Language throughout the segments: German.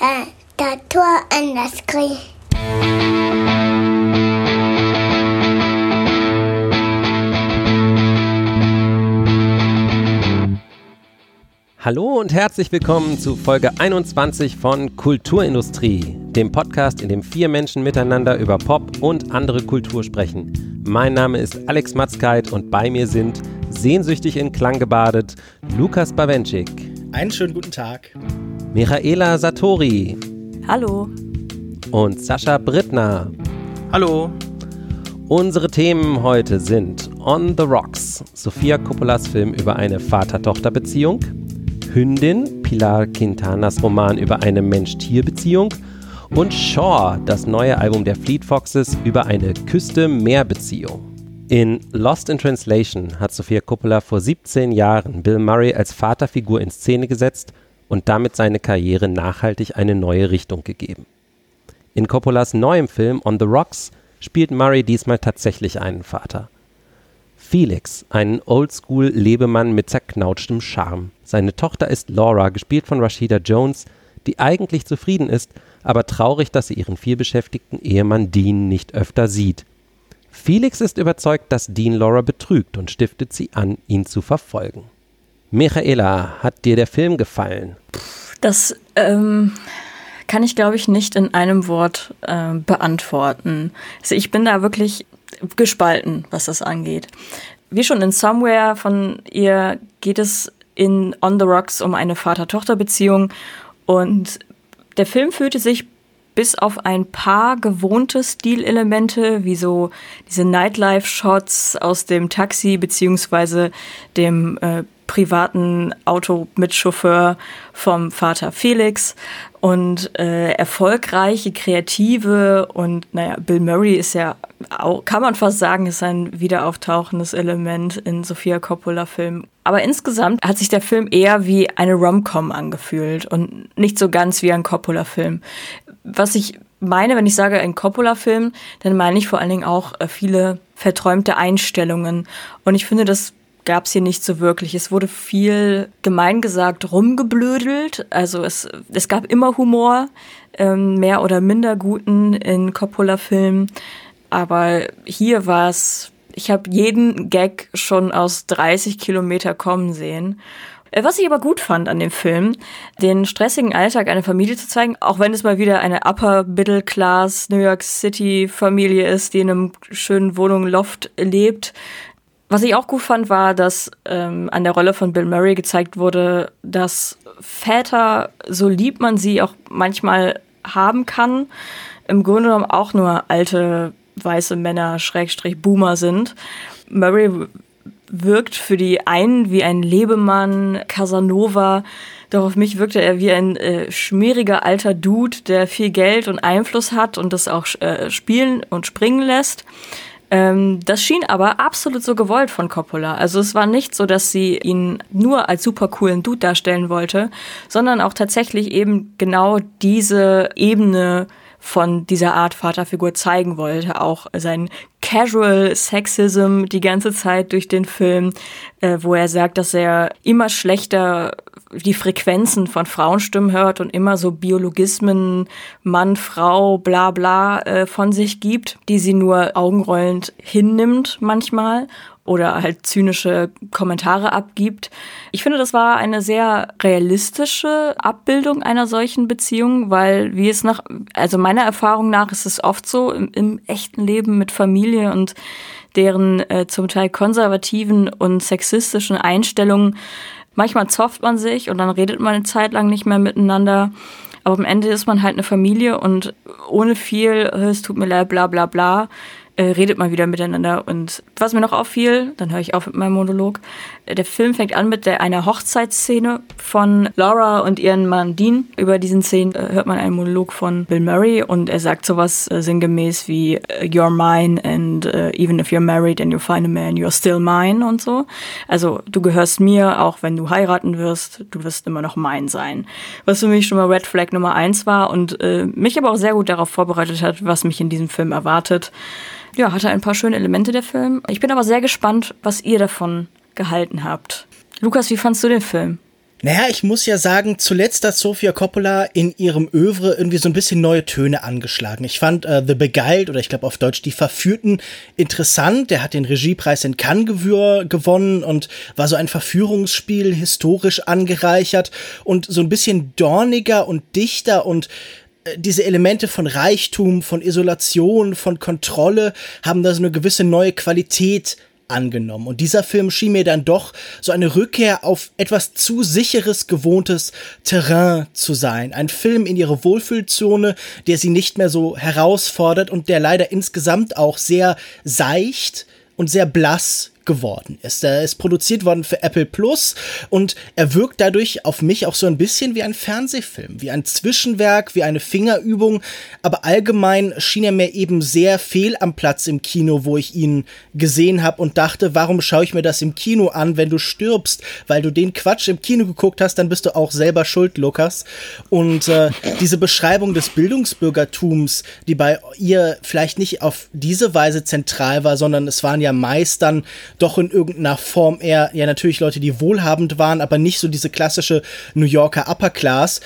äh, das Tor an das Krieg. Hallo und herzlich willkommen zu Folge 21 von Kulturindustrie, dem Podcast, in dem vier Menschen miteinander über Pop und andere Kultur sprechen. Mein Name ist Alex Matzkeit und bei mir sind sehnsüchtig in Klang gebadet Lukas Bawenschik. Einen schönen guten Tag. Michaela Satori. Hallo. Und Sascha Brittner. Hallo. Unsere Themen heute sind On the Rocks, Sofia Coppolas Film über eine Vater-Tochter-Beziehung, Hündin, Pilar Quintanas Roman über eine Mensch-Tier-Beziehung und Shaw, das neue Album der Fleet Foxes über eine Küste-Meer-Beziehung. In Lost in Translation hat Sofia Coppola vor 17 Jahren Bill Murray als Vaterfigur in Szene gesetzt und damit seine Karriere nachhaltig eine neue Richtung gegeben. In Coppolas neuem Film On the Rocks spielt Murray diesmal tatsächlich einen Vater. Felix, einen Oldschool-Lebemann mit zerknautschtem Charme. Seine Tochter ist Laura, gespielt von Rashida Jones, die eigentlich zufrieden ist, aber traurig, dass sie ihren vielbeschäftigten Ehemann Dean nicht öfter sieht. Felix ist überzeugt, dass Dean Laura betrügt und stiftet sie an, ihn zu verfolgen. Michaela, hat dir der Film gefallen? Das ähm, kann ich, glaube ich, nicht in einem Wort äh, beantworten. Also ich bin da wirklich gespalten, was das angeht. Wie schon in Somewhere von ihr geht es in On the Rocks um eine Vater-Tochter-Beziehung und der Film fühlte sich bis auf ein paar gewohnte Stilelemente, wie so diese Nightlife-Shots aus dem Taxi beziehungsweise dem äh, privaten Auto mit Chauffeur vom Vater Felix und äh, erfolgreiche Kreative und naja, Bill Murray ist ja auch, kann man fast sagen, ist ein wiederauftauchendes Element in Sofia Coppola Filmen. Aber insgesamt hat sich der Film eher wie eine Rom-Com angefühlt und nicht so ganz wie ein Coppola Film. Was ich meine, wenn ich sage ein Coppola-Film, dann meine ich vor allen Dingen auch äh, viele verträumte Einstellungen. Und ich finde, das gab es hier nicht so wirklich. Es wurde viel, gemein gesagt, rumgeblödelt. Also es, es gab immer Humor, ähm, mehr oder minder guten in Coppola-Filmen. Aber hier war es, ich habe jeden Gag schon aus 30 Kilometer kommen sehen. Äh, was ich aber gut fand an dem Film, den stressigen Alltag einer Familie zu zeigen, auch wenn es mal wieder eine Upper Middle Class New York City Familie ist, die in einem schönen Wohnung Loft lebt, was ich auch gut fand, war, dass ähm, an der Rolle von Bill Murray gezeigt wurde, dass Väter, so lieb man sie auch manchmal haben kann, im Grunde genommen auch nur alte weiße Männer, Schrägstrich Boomer sind. Murray wirkt für die einen wie ein Lebemann, Casanova, doch auf mich wirkte er wie ein äh, schmieriger alter Dude, der viel Geld und Einfluss hat und das auch äh, spielen und springen lässt. Ähm, das schien aber absolut so gewollt von Coppola. Also es war nicht so, dass sie ihn nur als super coolen Dude darstellen wollte, sondern auch tatsächlich eben genau diese Ebene von dieser Art Vaterfigur zeigen wollte. Auch sein Casual Sexism die ganze Zeit durch den Film, äh, wo er sagt, dass er immer schlechter die Frequenzen von Frauenstimmen hört und immer so Biologismen, Mann, Frau, bla bla äh, von sich gibt, die sie nur augenrollend hinnimmt manchmal oder halt zynische Kommentare abgibt. Ich finde, das war eine sehr realistische Abbildung einer solchen Beziehung, weil wie es nach, also meiner Erfahrung nach ist es oft so im, im echten Leben mit Familie und deren äh, zum Teil konservativen und sexistischen Einstellungen, Manchmal zofft man sich und dann redet man eine Zeit lang nicht mehr miteinander. Aber am Ende ist man halt eine Familie und ohne viel, es tut mir leid, bla bla bla, äh, redet man wieder miteinander. Und was mir noch auffiel, dann höre ich auf mit meinem Monolog, äh, der Film fängt an mit der, einer Hochzeitsszene von Laura und ihren Mann Dean. Über diesen Szenen äh, hört man einen Monolog von Bill Murray und er sagt sowas äh, sinngemäß wie äh, You're mine and uh, even if you're married and you find a man, you're still mine und so. Also du gehörst mir, auch wenn du heiraten wirst, du wirst immer noch mein sein. Was für mich schon mal Red Flag Nummer eins war und äh, mich aber auch sehr gut darauf vorbereitet hat, was mich in diesem Film erwartet ja, hatte ein paar schöne Elemente der Film. Ich bin aber sehr gespannt, was ihr davon gehalten habt. Lukas, wie fandst du den Film? Naja, ich muss ja sagen, zuletzt hat Sofia Coppola in ihrem Övre irgendwie so ein bisschen neue Töne angeschlagen. Ich fand äh, The Beguiled oder ich glaube auf Deutsch Die Verführten interessant. Der hat den Regiepreis in Cannes gewonnen und war so ein Verführungsspiel, historisch angereichert und so ein bisschen dorniger und dichter und diese Elemente von Reichtum, von Isolation, von Kontrolle haben da so eine gewisse neue Qualität angenommen. Und dieser Film schien mir dann doch so eine Rückkehr auf etwas zu sicheres, gewohntes Terrain zu sein. Ein Film in ihre Wohlfühlzone, der sie nicht mehr so herausfordert und der leider insgesamt auch sehr seicht und sehr blass geworden ist. Er ist produziert worden für Apple Plus und er wirkt dadurch auf mich auch so ein bisschen wie ein Fernsehfilm, wie ein Zwischenwerk, wie eine Fingerübung, aber allgemein schien er mir eben sehr fehl am Platz im Kino, wo ich ihn gesehen habe und dachte, warum schaue ich mir das im Kino an, wenn du stirbst, weil du den Quatsch im Kino geguckt hast, dann bist du auch selber schuld, Lukas. Und äh, diese Beschreibung des Bildungsbürgertums, die bei ihr vielleicht nicht auf diese Weise zentral war, sondern es waren ja meist dann doch in irgendeiner Form eher, ja natürlich Leute, die wohlhabend waren, aber nicht so diese klassische New Yorker Upper Class.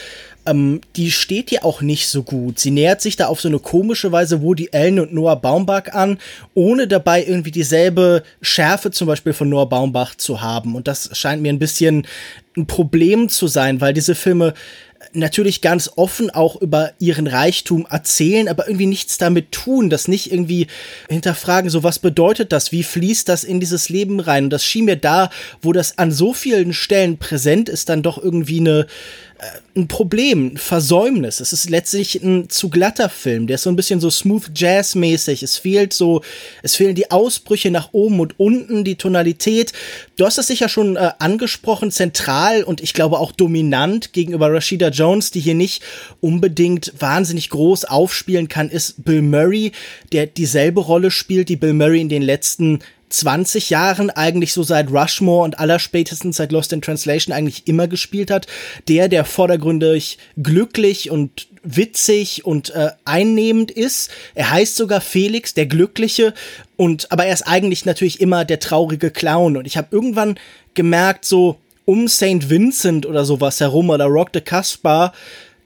Ähm, die steht ja auch nicht so gut. Sie nähert sich da auf so eine komische Weise Woody Allen und Noah Baumbach an, ohne dabei irgendwie dieselbe Schärfe zum Beispiel von Noah Baumbach zu haben. Und das scheint mir ein bisschen ein Problem zu sein, weil diese Filme natürlich ganz offen auch über ihren Reichtum erzählen, aber irgendwie nichts damit tun, das nicht irgendwie hinterfragen, so was bedeutet das, wie fließt das in dieses Leben rein? Und das schien mir da, wo das an so vielen Stellen präsent ist, dann doch irgendwie eine, äh, ein Problem, ein Versäumnis. Es ist letztlich ein zu glatter Film. Der ist so ein bisschen so smooth Jazz mäßig. Es fehlt so, es fehlen die Ausbrüche nach oben und unten, die Tonalität. Du hast das sicher schon äh, angesprochen, zentral und ich glaube auch dominant gegenüber Rashida Jones, die hier nicht unbedingt wahnsinnig groß aufspielen kann, ist Bill Murray, der dieselbe Rolle spielt, die Bill Murray in den letzten 20 Jahren eigentlich so seit Rushmore und allerspätestens seit Lost in Translation eigentlich immer gespielt hat. Der, der vordergründig glücklich und witzig und äh, einnehmend ist. Er heißt sogar Felix, der Glückliche. Und aber er ist eigentlich natürlich immer der traurige Clown. Und ich habe irgendwann gemerkt, so um St. Vincent oder sowas herum oder Rock the Caspar,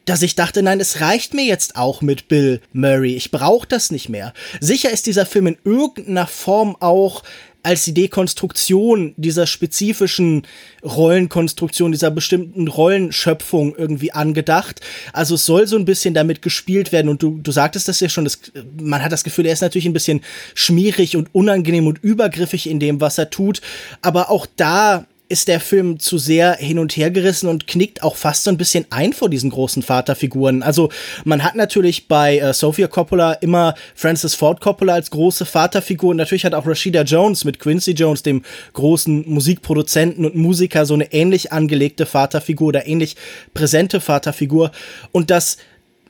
dass ich dachte, nein, es reicht mir jetzt auch mit Bill Murray. Ich brauche das nicht mehr. Sicher ist dieser Film in irgendeiner Form auch als die Dekonstruktion dieser spezifischen Rollenkonstruktion, dieser bestimmten Rollenschöpfung irgendwie angedacht. Also es soll so ein bisschen damit gespielt werden und du, du sagtest das ja schon, das, man hat das Gefühl, er ist natürlich ein bisschen schmierig und unangenehm und übergriffig in dem, was er tut, aber auch da ist der Film zu sehr hin und her gerissen und knickt auch fast so ein bisschen ein vor diesen großen Vaterfiguren. Also man hat natürlich bei äh, Sophia Coppola immer Francis Ford Coppola als große Vaterfigur und natürlich hat auch Rashida Jones mit Quincy Jones, dem großen Musikproduzenten und Musiker, so eine ähnlich angelegte Vaterfigur oder ähnlich präsente Vaterfigur. Und das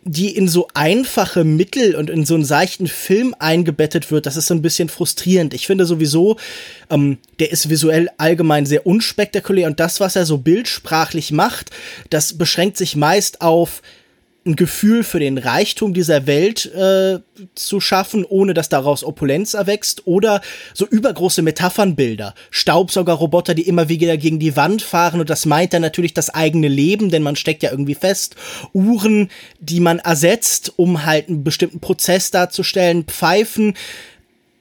die in so einfache Mittel und in so einen seichten Film eingebettet wird, das ist so ein bisschen frustrierend. Ich finde sowieso, ähm, der ist visuell allgemein sehr unspektakulär und das, was er so bildsprachlich macht, das beschränkt sich meist auf ein Gefühl für den Reichtum dieser Welt äh, zu schaffen, ohne dass daraus Opulenz erwächst oder so übergroße Metaphernbilder. Staubsaugerroboter, die immer wieder gegen die Wand fahren und das meint dann natürlich das eigene Leben, denn man steckt ja irgendwie fest. Uhren, die man ersetzt, um halt einen bestimmten Prozess darzustellen. Pfeifen,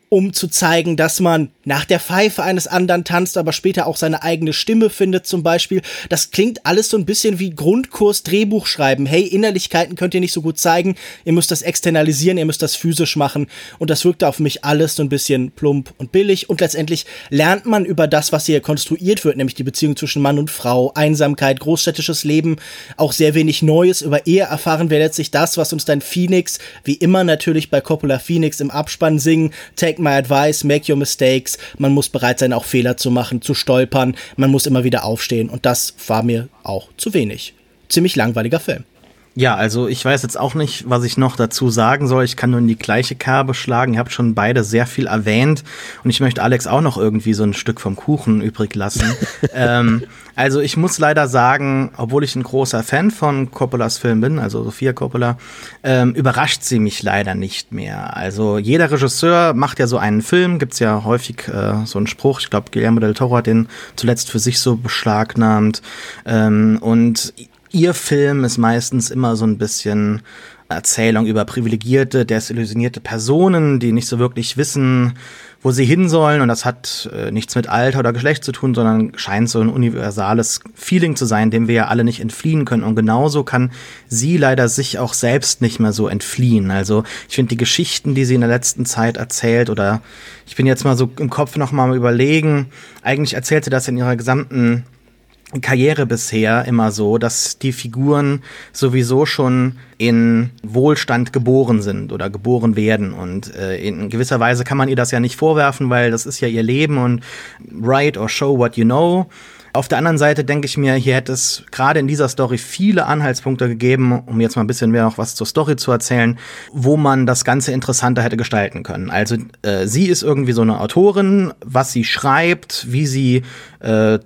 um zu zeigen, dass man nach der Pfeife eines anderen tanzt, aber später auch seine eigene Stimme findet zum Beispiel. Das klingt alles so ein bisschen wie Grundkurs Drehbuch schreiben. Hey, Innerlichkeiten könnt ihr nicht so gut zeigen, ihr müsst das externalisieren, ihr müsst das physisch machen. Und das wirkte auf mich alles so ein bisschen plump und billig. Und letztendlich lernt man über das, was hier konstruiert wird, nämlich die Beziehung zwischen Mann und Frau, Einsamkeit, großstädtisches Leben, auch sehr wenig Neues. Über Ehe erfahren wir letztlich das, was uns dann Phoenix, wie immer natürlich bei Coppola Phoenix im Abspann singen, Take take my advice, make your mistakes. Man muss bereit sein, auch Fehler zu machen, zu stolpern. Man muss immer wieder aufstehen. Und das war mir auch zu wenig. Ziemlich langweiliger Film. Ja, also ich weiß jetzt auch nicht, was ich noch dazu sagen soll. Ich kann nur in die gleiche Kerbe schlagen. Ihr habt schon beide sehr viel erwähnt und ich möchte Alex auch noch irgendwie so ein Stück vom Kuchen übrig lassen. ähm, also ich muss leider sagen, obwohl ich ein großer Fan von Coppolas Film bin, also Sofia Coppola, ähm, überrascht sie mich leider nicht mehr. Also jeder Regisseur macht ja so einen Film, gibt's ja häufig äh, so einen Spruch. Ich glaube, Guillermo del Toro hat den zuletzt für sich so beschlagnahmt. Ähm, und ihr Film ist meistens immer so ein bisschen Erzählung über privilegierte, desillusionierte Personen, die nicht so wirklich wissen, wo sie hin sollen. Und das hat äh, nichts mit Alter oder Geschlecht zu tun, sondern scheint so ein universales Feeling zu sein, dem wir ja alle nicht entfliehen können. Und genauso kann sie leider sich auch selbst nicht mehr so entfliehen. Also ich finde die Geschichten, die sie in der letzten Zeit erzählt, oder ich bin jetzt mal so im Kopf noch mal überlegen, eigentlich erzählt sie das in ihrer gesamten Karriere bisher immer so, dass die Figuren sowieso schon in Wohlstand geboren sind oder geboren werden. Und äh, in gewisser Weise kann man ihr das ja nicht vorwerfen, weil das ist ja ihr Leben und write or show what you know. Auf der anderen Seite denke ich mir, hier hätte es gerade in dieser Story viele Anhaltspunkte gegeben, um jetzt mal ein bisschen mehr noch was zur Story zu erzählen, wo man das Ganze interessanter hätte gestalten können. Also äh, sie ist irgendwie so eine Autorin, was sie schreibt, wie sie äh,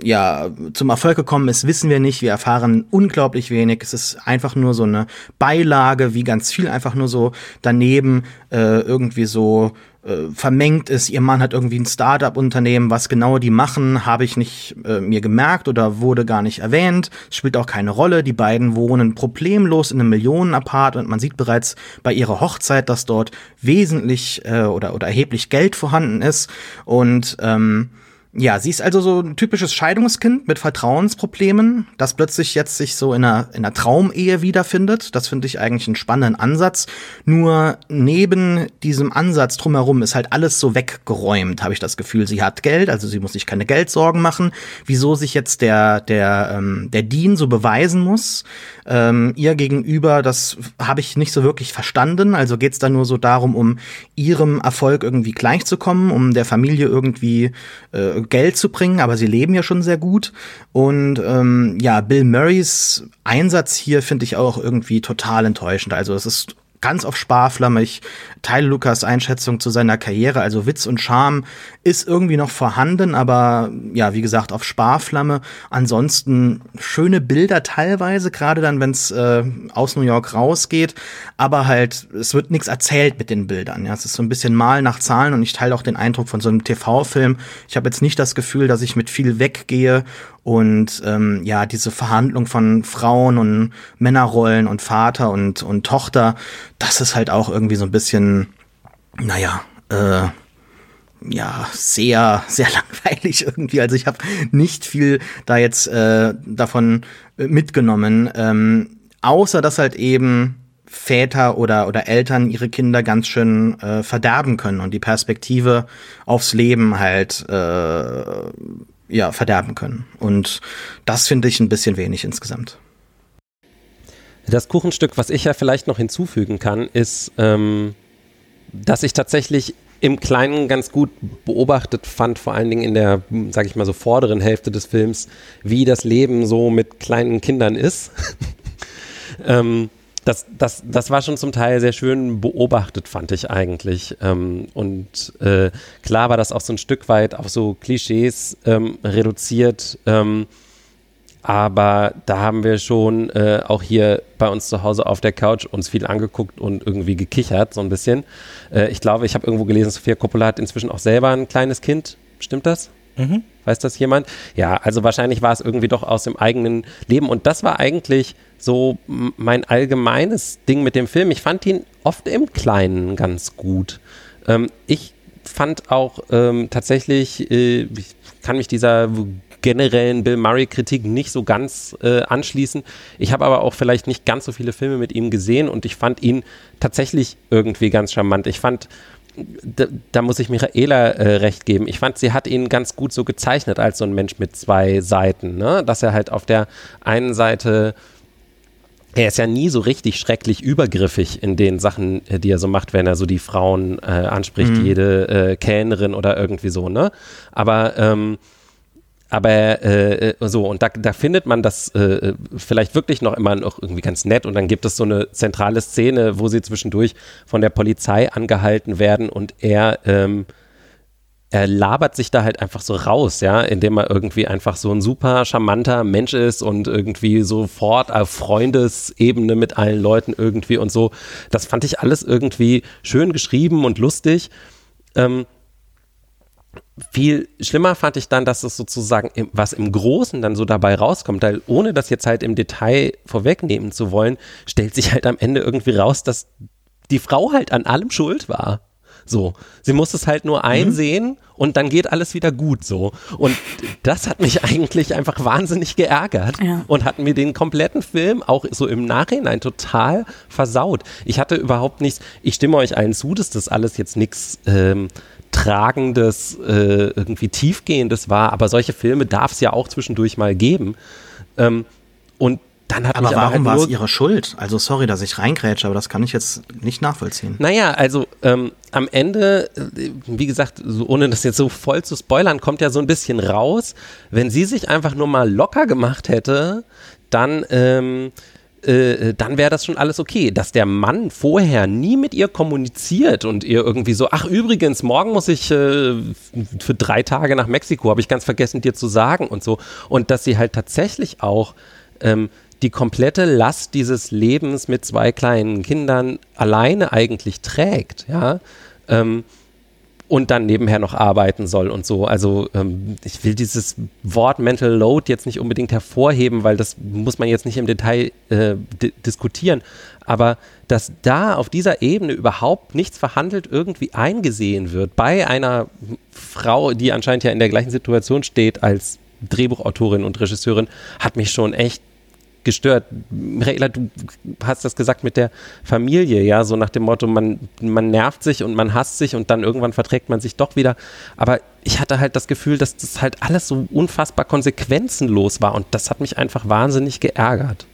ja zum Erfolg gekommen ist, wissen wir nicht. Wir erfahren unglaublich wenig. Es ist einfach nur so eine Beilage, wie ganz viel einfach nur so daneben äh, irgendwie so äh, vermengt ist. Ihr Mann hat irgendwie ein Startup-Unternehmen, was genau die machen, habe ich nicht äh, mir gemerkt oder wurde gar nicht erwähnt. Spielt auch keine Rolle. Die beiden wohnen problemlos in einem Millionenapart und man sieht bereits bei ihrer Hochzeit, dass dort wesentlich äh, oder, oder erheblich Geld vorhanden ist. Und ähm, ja, sie ist also so ein typisches Scheidungskind mit Vertrauensproblemen, das plötzlich jetzt sich so in einer, in einer Traumehe wiederfindet. Das finde ich eigentlich einen spannenden Ansatz. Nur neben diesem Ansatz drumherum ist halt alles so weggeräumt, habe ich das Gefühl. Sie hat Geld, also sie muss sich keine Geldsorgen machen. Wieso sich jetzt der, der, ähm, der Dean so beweisen muss, ähm, ihr gegenüber, das habe ich nicht so wirklich verstanden. Also geht es da nur so darum, um ihrem Erfolg irgendwie gleichzukommen, um der Familie irgendwie äh, Geld zu bringen, aber sie leben ja schon sehr gut. Und ähm, ja, Bill Murrays Einsatz hier finde ich auch irgendwie total enttäuschend. Also es ist ganz auf Sparflamme. Ich teile Lukas Einschätzung zu seiner Karriere. Also Witz und Charme ist irgendwie noch vorhanden, aber ja, wie gesagt, auf Sparflamme. Ansonsten schöne Bilder teilweise, gerade dann, wenn es äh, aus New York rausgeht. Aber halt, es wird nichts erzählt mit den Bildern. Ja, es ist so ein bisschen Mal nach Zahlen und ich teile auch den Eindruck von so einem TV-Film. Ich habe jetzt nicht das Gefühl, dass ich mit viel weggehe und ähm, ja, diese Verhandlung von Frauen und Männerrollen und Vater und, und Tochter, das ist halt auch irgendwie so ein bisschen, naja, äh, ja, sehr, sehr langweilig irgendwie. Also ich habe nicht viel da jetzt äh, davon mitgenommen, ähm, außer dass halt eben Väter oder, oder Eltern ihre Kinder ganz schön äh, verderben können und die Perspektive aufs Leben halt äh, ja, verderben können. Und das finde ich ein bisschen wenig insgesamt. Das Kuchenstück, was ich ja vielleicht noch hinzufügen kann, ist, ähm, dass ich tatsächlich im Kleinen ganz gut beobachtet fand, vor allen Dingen in der, sag ich mal so, vorderen Hälfte des Films, wie das Leben so mit kleinen Kindern ist. ähm, das, das, das war schon zum Teil sehr schön beobachtet, fand ich eigentlich. Ähm, und äh, klar war das auch so ein Stück weit auf so Klischees ähm, reduziert. Ähm, aber da haben wir schon äh, auch hier bei uns zu Hause auf der Couch uns viel angeguckt und irgendwie gekichert, so ein bisschen. Äh, ich glaube, ich habe irgendwo gelesen, Sophia Coppola hat inzwischen auch selber ein kleines Kind. Stimmt das? Mhm. Weiß das jemand? Ja, also wahrscheinlich war es irgendwie doch aus dem eigenen Leben. Und das war eigentlich so mein allgemeines Ding mit dem Film. Ich fand ihn oft im Kleinen ganz gut. Ähm, ich fand auch ähm, tatsächlich, äh, ich kann mich dieser generellen Bill Murray-Kritik nicht so ganz äh, anschließen. Ich habe aber auch vielleicht nicht ganz so viele Filme mit ihm gesehen und ich fand ihn tatsächlich irgendwie ganz charmant. Ich fand da, da, muss ich Michaela äh, recht geben. Ich fand, sie hat ihn ganz gut so gezeichnet als so ein Mensch mit zwei Seiten, ne? Dass er halt auf der einen Seite er ist ja nie so richtig schrecklich übergriffig in den Sachen, äh, die er so macht, wenn er so die Frauen äh, anspricht, mhm. jede äh, Kellnerin oder irgendwie so, ne? Aber ähm, aber äh, äh, so, und da, da findet man das äh, vielleicht wirklich noch immer noch irgendwie ganz nett. Und dann gibt es so eine zentrale Szene, wo sie zwischendurch von der Polizei angehalten werden und er, ähm, er labert sich da halt einfach so raus, ja, indem er irgendwie einfach so ein super charmanter Mensch ist und irgendwie sofort auf Freundesebene mit allen Leuten irgendwie und so. Das fand ich alles irgendwie schön geschrieben und lustig. Ähm, viel schlimmer fand ich dann, dass es sozusagen, im, was im Großen dann so dabei rauskommt, weil ohne das jetzt halt im Detail vorwegnehmen zu wollen, stellt sich halt am Ende irgendwie raus, dass die Frau halt an allem schuld war. So, sie muss es halt nur mhm. einsehen mhm. Und dann geht alles wieder gut so. Und das hat mich eigentlich einfach wahnsinnig geärgert ja. und hat mir den kompletten Film auch so im Nachhinein total versaut. Ich hatte überhaupt nichts, ich stimme euch allen zu, dass das alles jetzt nichts ähm, Tragendes, äh, irgendwie Tiefgehendes war, aber solche Filme darf es ja auch zwischendurch mal geben. Ähm, und dann hat aber mich warum war es ihre Schuld? Also sorry, dass ich reingrätsche, aber das kann ich jetzt nicht nachvollziehen. Naja, also ähm, am Ende, äh, wie gesagt, so, ohne das jetzt so voll zu spoilern, kommt ja so ein bisschen raus, wenn sie sich einfach nur mal locker gemacht hätte, dann ähm, äh, dann wäre das schon alles okay. Dass der Mann vorher nie mit ihr kommuniziert und ihr irgendwie so, ach übrigens, morgen muss ich äh, für drei Tage nach Mexiko, habe ich ganz vergessen dir zu sagen und so. Und dass sie halt tatsächlich auch ähm, die komplette Last dieses Lebens mit zwei kleinen Kindern alleine eigentlich trägt, ja. Ähm, und dann nebenher noch arbeiten soll und so. Also ähm, ich will dieses Wort Mental Load jetzt nicht unbedingt hervorheben, weil das muss man jetzt nicht im Detail äh, diskutieren. Aber dass da auf dieser Ebene überhaupt nichts verhandelt irgendwie eingesehen wird bei einer Frau, die anscheinend ja in der gleichen Situation steht als Drehbuchautorin und Regisseurin, hat mich schon echt gestört. Michaela, du hast das gesagt mit der Familie, ja, so nach dem Motto, man, man nervt sich und man hasst sich und dann irgendwann verträgt man sich doch wieder. Aber ich hatte halt das Gefühl, dass das halt alles so unfassbar konsequenzenlos war und das hat mich einfach wahnsinnig geärgert.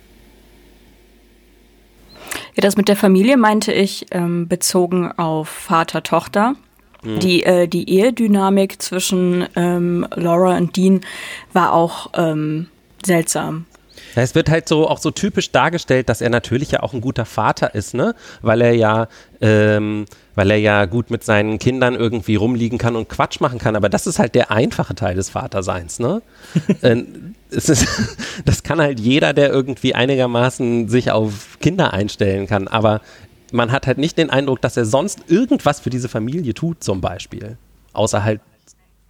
Ja, das mit der Familie meinte ich ähm, bezogen auf Vater-Tochter. Mhm. Die, äh, die Ehedynamik zwischen ähm, Laura und Dean war auch ähm, seltsam. Ja, es wird halt so auch so typisch dargestellt, dass er natürlich ja auch ein guter Vater ist, ne? Weil er ja, ähm, weil er ja gut mit seinen Kindern irgendwie rumliegen kann und Quatsch machen kann. Aber das ist halt der einfache Teil des Vaterseins, ne? äh, ist, das kann halt jeder, der irgendwie einigermaßen sich auf Kinder einstellen kann. Aber man hat halt nicht den Eindruck, dass er sonst irgendwas für diese Familie tut, zum Beispiel. Außer halt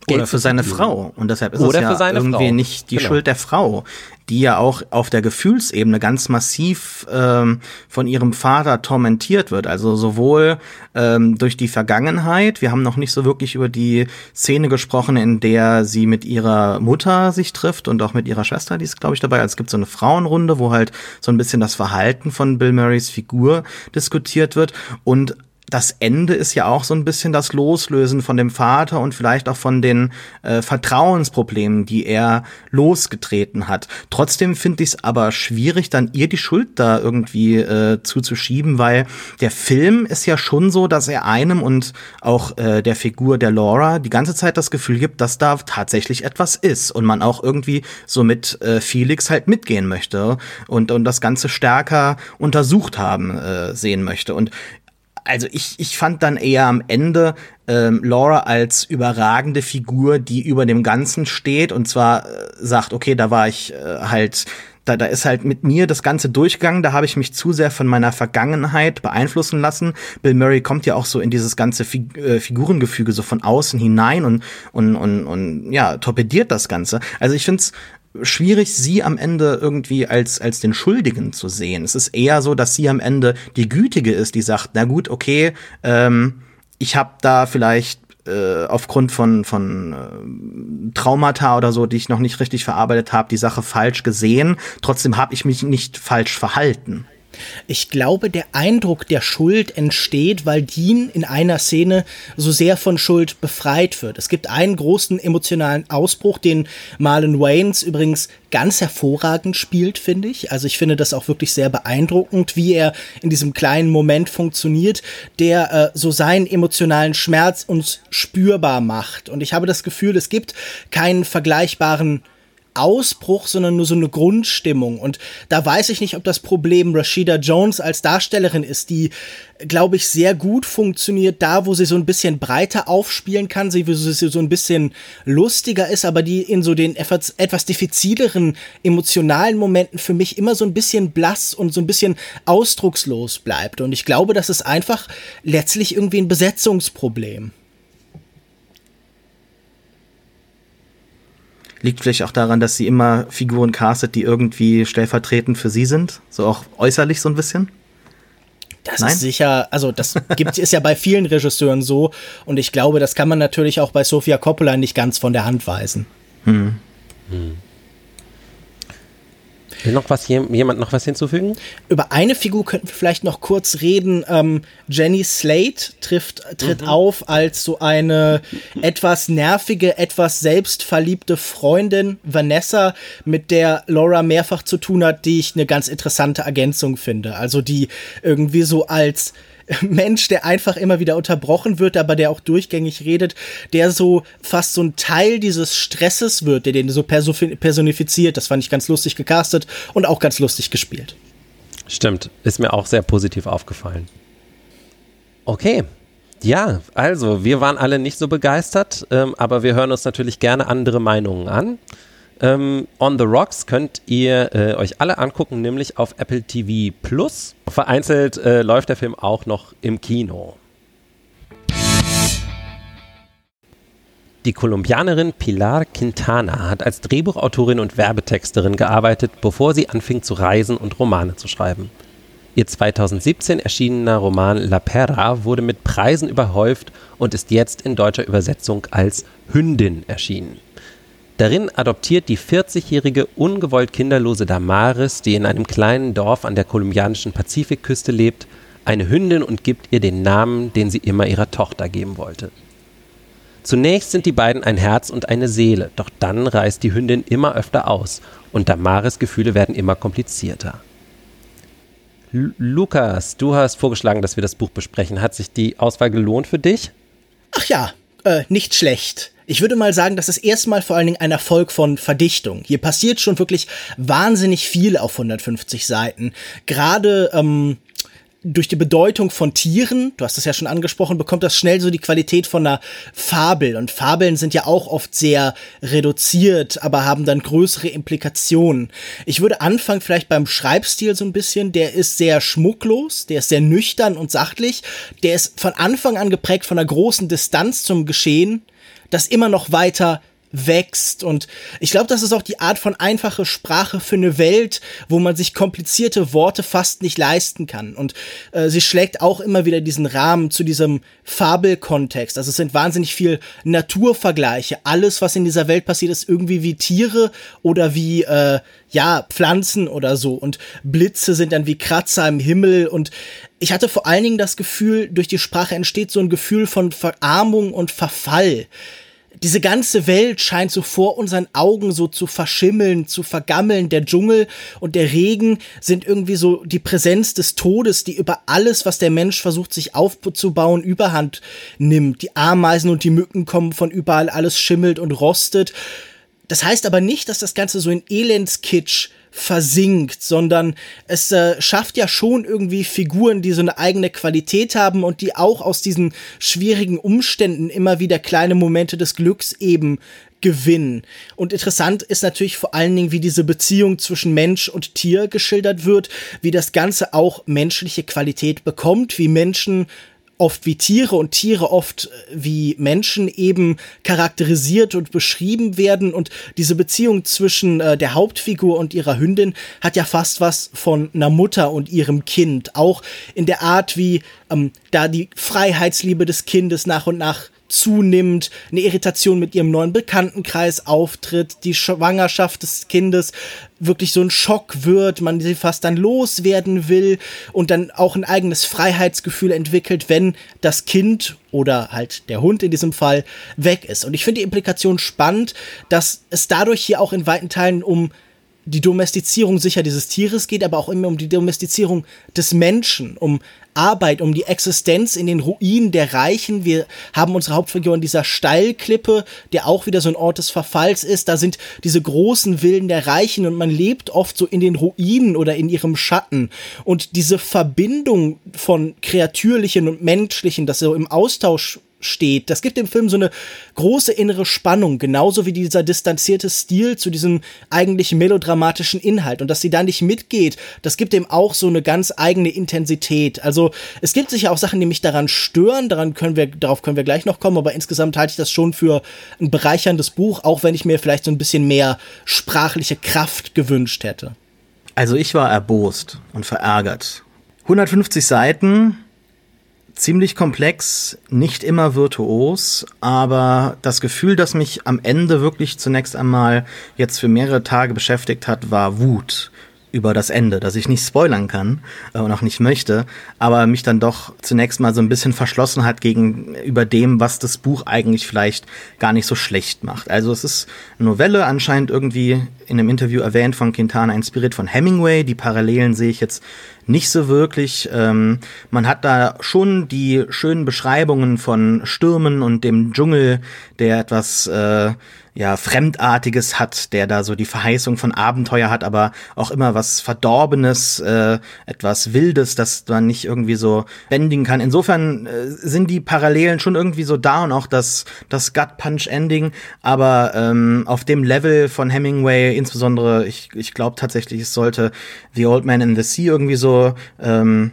Geld oder für seine Frau. Und deshalb ist Oder es ja irgendwie Frau. nicht die genau. Schuld der Frau, die ja auch auf der Gefühlsebene ganz massiv ähm, von ihrem Vater tormentiert wird. Also sowohl ähm, durch die Vergangenheit, wir haben noch nicht so wirklich über die Szene gesprochen, in der sie mit ihrer Mutter sich trifft und auch mit ihrer Schwester, die ist, glaube ich, dabei. Also es gibt so eine Frauenrunde, wo halt so ein bisschen das Verhalten von Bill Murrays Figur diskutiert wird. Und das Ende ist ja auch so ein bisschen das Loslösen von dem Vater und vielleicht auch von den äh, Vertrauensproblemen, die er losgetreten hat. Trotzdem finde ich es aber schwierig, dann ihr die Schuld da irgendwie äh, zuzuschieben, weil der Film ist ja schon so, dass er einem und auch äh, der Figur der Laura die ganze Zeit das Gefühl gibt, dass da tatsächlich etwas ist und man auch irgendwie so mit äh, Felix halt mitgehen möchte und, und das Ganze stärker untersucht haben äh, sehen möchte. Und also ich, ich fand dann eher am Ende ähm, Laura als überragende Figur, die über dem Ganzen steht und zwar äh, sagt, okay, da war ich äh, halt, da, da ist halt mit mir das Ganze durchgegangen, da habe ich mich zu sehr von meiner Vergangenheit beeinflussen lassen. Bill Murray kommt ja auch so in dieses ganze Fig äh, Figurengefüge so von außen hinein und, und, und, und ja, torpediert das Ganze. Also ich finde es schwierig, sie am Ende irgendwie als, als den Schuldigen zu sehen. Es ist eher so, dass sie am Ende die Gütige ist, die sagt, na gut, okay, ähm, ich habe da vielleicht äh, aufgrund von, von äh, Traumata oder so, die ich noch nicht richtig verarbeitet habe, die Sache falsch gesehen. Trotzdem habe ich mich nicht falsch verhalten. Ich glaube, der Eindruck der Schuld entsteht, weil Dean in einer Szene so sehr von Schuld befreit wird. Es gibt einen großen emotionalen Ausbruch, den Marlon Waynes übrigens ganz hervorragend spielt, finde ich. Also ich finde das auch wirklich sehr beeindruckend, wie er in diesem kleinen Moment funktioniert, der äh, so seinen emotionalen Schmerz uns spürbar macht. Und ich habe das Gefühl, es gibt keinen vergleichbaren Ausbruch, sondern nur so eine Grundstimmung. Und da weiß ich nicht, ob das Problem Rashida Jones als Darstellerin ist, die, glaube ich, sehr gut funktioniert, da wo sie so ein bisschen breiter aufspielen kann, sie, wo sie so ein bisschen lustiger ist, aber die in so den etwas, etwas diffizileren emotionalen Momenten für mich immer so ein bisschen blass und so ein bisschen ausdruckslos bleibt. Und ich glaube, das ist einfach letztlich irgendwie ein Besetzungsproblem. Liegt vielleicht auch daran, dass sie immer Figuren castet, die irgendwie stellvertretend für sie sind? So auch äußerlich so ein bisschen? Das Nein? ist sicher, also das gibt, ist ja bei vielen Regisseuren so und ich glaube, das kann man natürlich auch bei Sofia Coppola nicht ganz von der Hand weisen. Hm. Hm. Will noch was, jemand noch was hinzufügen? Über eine Figur könnten wir vielleicht noch kurz reden. Ähm, Jenny Slate trifft, tritt mhm. auf als so eine etwas nervige, etwas selbstverliebte Freundin, Vanessa, mit der Laura mehrfach zu tun hat, die ich eine ganz interessante Ergänzung finde. Also die irgendwie so als Mensch, der einfach immer wieder unterbrochen wird, aber der auch durchgängig redet, der so fast so ein Teil dieses Stresses wird, der den so personifiziert. Das fand ich ganz lustig gecastet und auch ganz lustig gespielt. Stimmt, ist mir auch sehr positiv aufgefallen. Okay, ja, also wir waren alle nicht so begeistert, ähm, aber wir hören uns natürlich gerne andere Meinungen an. Ähm, On the Rocks könnt ihr äh, euch alle angucken, nämlich auf Apple TV Plus. Vereinzelt äh, läuft der Film auch noch im Kino. Die Kolumbianerin Pilar Quintana hat als Drehbuchautorin und Werbetexterin gearbeitet, bevor sie anfing zu reisen und Romane zu schreiben. Ihr 2017 erschienener Roman La Perra wurde mit Preisen überhäuft und ist jetzt in deutscher Übersetzung als Hündin erschienen. Darin adoptiert die 40-jährige ungewollt kinderlose Damaris, die in einem kleinen Dorf an der kolumbianischen Pazifikküste lebt, eine Hündin und gibt ihr den Namen, den sie immer ihrer Tochter geben wollte. Zunächst sind die beiden ein Herz und eine Seele, doch dann reißt die Hündin immer öfter aus und Damaris Gefühle werden immer komplizierter. L Lukas, du hast vorgeschlagen, dass wir das Buch besprechen. Hat sich die Auswahl gelohnt für dich? Ach ja, äh, nicht schlecht. Ich würde mal sagen, das ist erstmal vor allen Dingen ein Erfolg von Verdichtung. Hier passiert schon wirklich wahnsinnig viel auf 150 Seiten. Gerade ähm, durch die Bedeutung von Tieren, du hast es ja schon angesprochen, bekommt das schnell so die Qualität von einer Fabel. Und Fabeln sind ja auch oft sehr reduziert, aber haben dann größere Implikationen. Ich würde anfangen vielleicht beim Schreibstil so ein bisschen. Der ist sehr schmucklos, der ist sehr nüchtern und sachlich. Der ist von Anfang an geprägt von einer großen Distanz zum Geschehen das immer noch weiter wächst. Und ich glaube, das ist auch die Art von einfache Sprache für eine Welt, wo man sich komplizierte Worte fast nicht leisten kann. Und äh, sie schlägt auch immer wieder diesen Rahmen zu diesem Fabelkontext. Also es sind wahnsinnig viel Naturvergleiche. Alles, was in dieser Welt passiert, ist irgendwie wie Tiere oder wie äh, ja Pflanzen oder so. Und Blitze sind dann wie Kratzer im Himmel. Und ich hatte vor allen Dingen das Gefühl, durch die Sprache entsteht so ein Gefühl von Verarmung und Verfall diese ganze Welt scheint so vor unseren Augen so zu verschimmeln, zu vergammeln. Der Dschungel und der Regen sind irgendwie so die Präsenz des Todes, die über alles, was der Mensch versucht sich aufzubauen, überhand nimmt. Die Ameisen und die Mücken kommen von überall, alles schimmelt und rostet. Das heißt aber nicht, dass das Ganze so in Elendskitsch versinkt, sondern es äh, schafft ja schon irgendwie Figuren, die so eine eigene Qualität haben und die auch aus diesen schwierigen Umständen immer wieder kleine Momente des Glücks eben gewinnen. Und interessant ist natürlich vor allen Dingen, wie diese Beziehung zwischen Mensch und Tier geschildert wird, wie das Ganze auch menschliche Qualität bekommt, wie Menschen oft wie Tiere und Tiere oft äh, wie Menschen eben charakterisiert und beschrieben werden. Und diese Beziehung zwischen äh, der Hauptfigur und ihrer Hündin hat ja fast was von einer Mutter und ihrem Kind. Auch in der Art, wie ähm, da die Freiheitsliebe des Kindes nach und nach zunimmt, eine Irritation mit ihrem neuen Bekanntenkreis auftritt, die Schwangerschaft des Kindes wirklich so ein Schock wird, man sie fast dann loswerden will und dann auch ein eigenes Freiheitsgefühl entwickelt, wenn das Kind oder halt der Hund in diesem Fall weg ist. Und ich finde die Implikation spannend, dass es dadurch hier auch in weiten Teilen um die Domestizierung sicher dieses Tieres geht, aber auch immer um die Domestizierung des Menschen, um Arbeit, um die Existenz in den Ruinen der Reichen. Wir haben unsere Hauptfigur in dieser Steilklippe, der auch wieder so ein Ort des Verfalls ist. Da sind diese großen Villen der Reichen und man lebt oft so in den Ruinen oder in ihrem Schatten. Und diese Verbindung von Kreatürlichen und Menschlichen, das so im Austausch steht. Das gibt dem Film so eine große innere Spannung, genauso wie dieser distanzierte Stil zu diesem eigentlich melodramatischen Inhalt. Und dass sie da nicht mitgeht, das gibt dem auch so eine ganz eigene Intensität. Also es gibt sicher auch Sachen, die mich daran stören, daran können wir, darauf können wir gleich noch kommen, aber insgesamt halte ich das schon für ein bereicherndes Buch, auch wenn ich mir vielleicht so ein bisschen mehr sprachliche Kraft gewünscht hätte. Also ich war erbost und verärgert. 150 Seiten, ziemlich komplex, nicht immer virtuos, aber das Gefühl, das mich am Ende wirklich zunächst einmal jetzt für mehrere Tage beschäftigt hat, war Wut über das Ende, das ich nicht spoilern kann äh, und auch nicht möchte, aber mich dann doch zunächst mal so ein bisschen verschlossen hat gegenüber dem, was das Buch eigentlich vielleicht gar nicht so schlecht macht. Also es ist eine Novelle, anscheinend irgendwie in einem Interview erwähnt von Quintana, inspiriert von Hemingway. Die Parallelen sehe ich jetzt nicht so wirklich. Ähm, man hat da schon die schönen Beschreibungen von Stürmen und dem Dschungel, der etwas äh, ja, Fremdartiges hat, der da so die Verheißung von Abenteuer hat, aber auch immer was Verdorbenes, äh, etwas Wildes, das man nicht irgendwie so bändigen kann. Insofern äh, sind die Parallelen schon irgendwie so da und auch das, das Gut-Punch-Ending, aber ähm, auf dem Level von Hemingway, insbesondere, ich, ich glaube tatsächlich, es sollte The Old Man in the Sea irgendwie so ähm,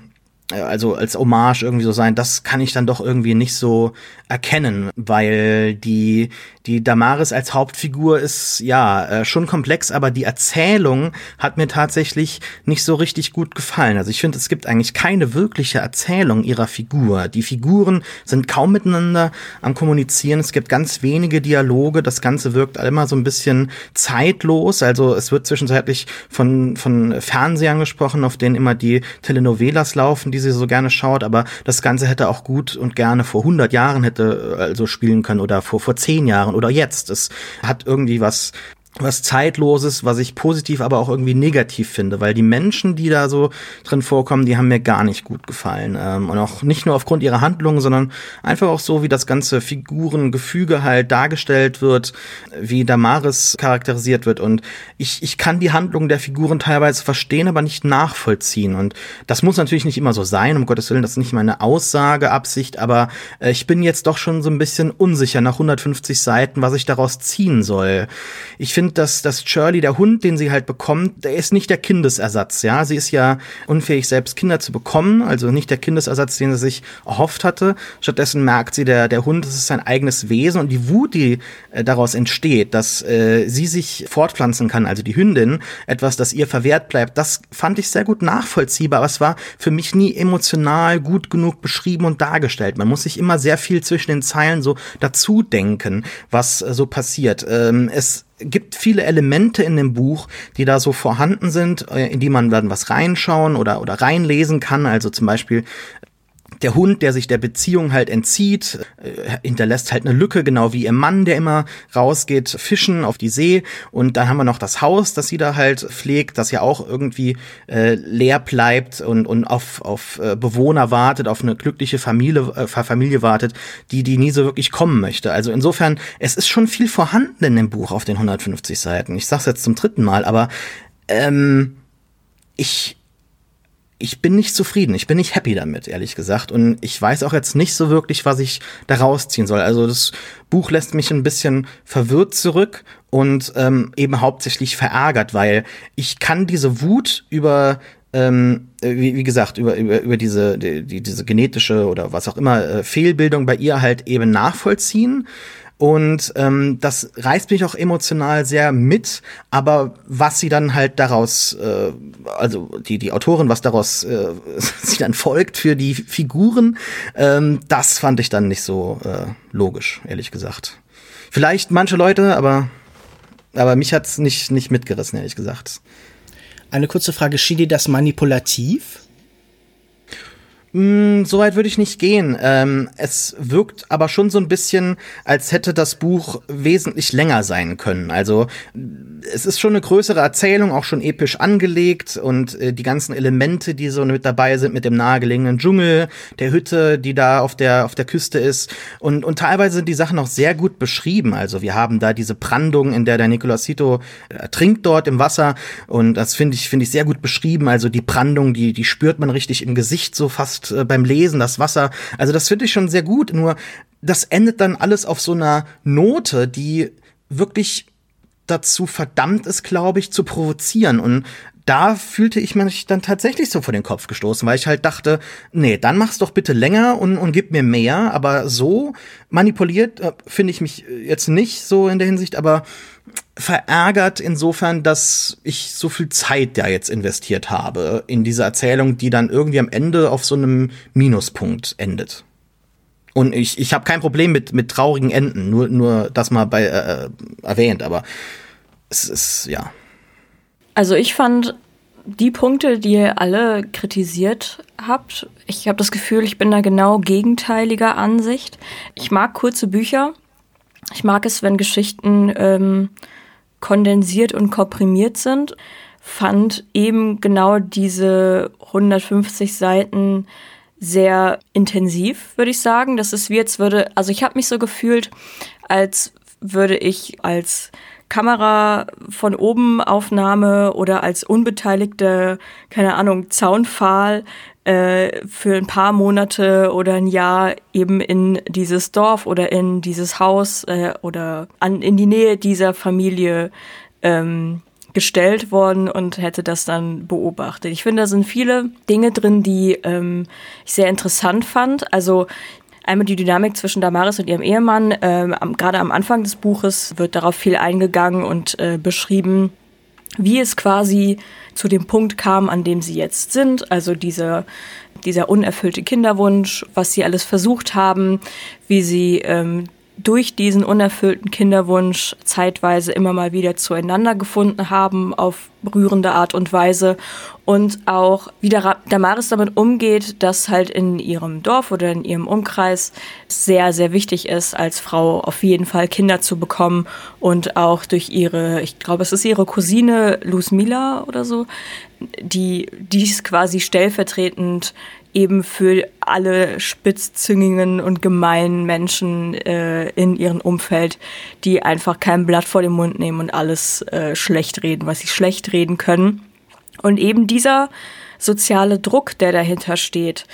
also als Hommage irgendwie so sein, das kann ich dann doch irgendwie nicht so erkennen, weil die die Damaris als Hauptfigur ist ja äh, schon komplex, aber die Erzählung hat mir tatsächlich nicht so richtig gut gefallen. Also ich finde, es gibt eigentlich keine wirkliche Erzählung ihrer Figur. Die Figuren sind kaum miteinander am kommunizieren. Es gibt ganz wenige Dialoge. Das Ganze wirkt immer so ein bisschen zeitlos. Also es wird zwischenzeitlich von von Fernsehern gesprochen, auf denen immer die Telenovelas laufen, die sie so gerne schaut. Aber das Ganze hätte auch gut und gerne vor 100 Jahren hätte äh, also spielen können oder vor vor zehn Jahren oder jetzt. Es hat irgendwie was was zeitloses, was ich positiv, aber auch irgendwie negativ finde, weil die Menschen, die da so drin vorkommen, die haben mir gar nicht gut gefallen. Ähm, und auch nicht nur aufgrund ihrer Handlungen, sondern einfach auch so, wie das ganze Figurengefüge halt dargestellt wird, wie Damaris charakterisiert wird. Und ich ich kann die Handlungen der Figuren teilweise verstehen, aber nicht nachvollziehen. Und das muss natürlich nicht immer so sein, um Gottes Willen, das ist nicht meine Aussageabsicht, aber äh, ich bin jetzt doch schon so ein bisschen unsicher nach 150 Seiten, was ich daraus ziehen soll. Ich finde finde, dass, dass Shirley, der Hund, den sie halt bekommt, der ist nicht der Kindesersatz, ja. Sie ist ja unfähig, selbst Kinder zu bekommen, also nicht der Kindesersatz, den sie sich erhofft hatte. Stattdessen merkt sie, der, der Hund, das ist sein eigenes Wesen und die Wut, die äh, daraus entsteht, dass äh, sie sich fortpflanzen kann, also die Hündin, etwas, das ihr verwehrt bleibt, das fand ich sehr gut nachvollziehbar, aber es war für mich nie emotional gut genug beschrieben und dargestellt. Man muss sich immer sehr viel zwischen den Zeilen so dazu denken, was äh, so passiert. Ähm, es gibt viele Elemente in dem Buch, die da so vorhanden sind, äh, in die man dann was reinschauen oder, oder reinlesen kann. Also zum Beispiel der Hund, der sich der Beziehung halt entzieht, äh, hinterlässt halt eine Lücke, genau wie ihr Mann, der immer rausgeht, fischen auf die See. Und dann haben wir noch das Haus, das sie da halt pflegt, das ja auch irgendwie äh, leer bleibt und, und auf, auf äh, Bewohner wartet, auf eine glückliche Familie, äh, Familie wartet, die, die nie so wirklich kommen möchte. Also insofern, es ist schon viel vorhanden in dem Buch auf den 150 Seiten. Ich sag's jetzt zum dritten Mal, aber ähm, ich, ich bin nicht zufrieden, ich bin nicht happy damit, ehrlich gesagt. Und ich weiß auch jetzt nicht so wirklich, was ich da rausziehen soll. Also das Buch lässt mich ein bisschen verwirrt zurück und ähm, eben hauptsächlich verärgert, weil ich kann diese Wut über ähm, wie, wie gesagt, über, über, über diese, die, diese genetische oder was auch immer äh, Fehlbildung bei ihr halt eben nachvollziehen. Und ähm, das reißt mich auch emotional sehr mit. Aber was sie dann halt daraus, äh, also die, die Autorin, was daraus äh, sie dann folgt für die Figuren, ähm, das fand ich dann nicht so äh, logisch, ehrlich gesagt. Vielleicht manche Leute, aber, aber mich hat's nicht, nicht mitgerissen, ehrlich gesagt. Eine kurze Frage, schien dir das manipulativ? Mm, Soweit würde ich nicht gehen. Ähm, es wirkt aber schon so ein bisschen, als hätte das Buch wesentlich länger sein können. Also es ist schon eine größere Erzählung, auch schon episch angelegt und äh, die ganzen Elemente, die so mit dabei sind, mit dem nahegelegenen Dschungel, der Hütte, die da auf der auf der Küste ist und und teilweise sind die Sachen auch sehr gut beschrieben. Also wir haben da diese Brandung, in der der Nicolasito ertrinkt dort im Wasser und das finde ich finde ich sehr gut beschrieben. Also die Brandung, die die spürt man richtig im Gesicht so fast äh, beim Lesen, das Wasser. Also das finde ich schon sehr gut. Nur das endet dann alles auf so einer Note, die wirklich dazu verdammt ist, glaube ich, zu provozieren. Und da fühlte ich mich dann tatsächlich so vor den Kopf gestoßen, weil ich halt dachte, nee, dann mach's doch bitte länger und, und gib mir mehr. Aber so manipuliert äh, finde ich mich jetzt nicht so in der Hinsicht, aber verärgert insofern, dass ich so viel Zeit ja jetzt investiert habe in diese Erzählung, die dann irgendwie am Ende auf so einem Minuspunkt endet. Und ich, ich habe kein Problem mit, mit traurigen Enden, nur, nur das mal bei äh, erwähnt, aber es ist, ja. Also ich fand die Punkte, die ihr alle kritisiert habt, ich habe das Gefühl, ich bin da genau gegenteiliger Ansicht. Ich mag kurze Bücher. Ich mag es, wenn Geschichten ähm, kondensiert und komprimiert sind, fand eben genau diese 150 Seiten sehr intensiv, würde ich sagen. Das ist wie jetzt würde, also ich habe mich so gefühlt, als würde ich als Kamera von oben Aufnahme oder als unbeteiligte, keine Ahnung, Zaunpfahl äh, für ein paar Monate oder ein Jahr eben in dieses Dorf oder in dieses Haus äh, oder an, in die Nähe dieser Familie ähm, gestellt worden und hätte das dann beobachtet. Ich finde, da sind viele Dinge drin, die ähm, ich sehr interessant fand. Also einmal die Dynamik zwischen Damaris und ihrem Ehemann. Ähm, Gerade am Anfang des Buches wird darauf viel eingegangen und äh, beschrieben, wie es quasi zu dem Punkt kam, an dem sie jetzt sind. Also dieser, dieser unerfüllte Kinderwunsch, was sie alles versucht haben, wie sie ähm, durch diesen unerfüllten Kinderwunsch zeitweise immer mal wieder zueinander gefunden haben auf rührende Art und Weise. Und auch wie Damaris damit umgeht, dass halt in ihrem Dorf oder in ihrem Umkreis sehr, sehr wichtig ist, als Frau auf jeden Fall Kinder zu bekommen. Und auch durch ihre, ich glaube, es ist ihre Cousine Luz Mila oder so, die dies quasi stellvertretend eben für alle spitzzüngigen und gemeinen Menschen äh, in ihrem Umfeld, die einfach kein Blatt vor den Mund nehmen und alles äh, schlecht reden, was sie schlecht reden können. Und eben dieser soziale Druck, der dahinter steht,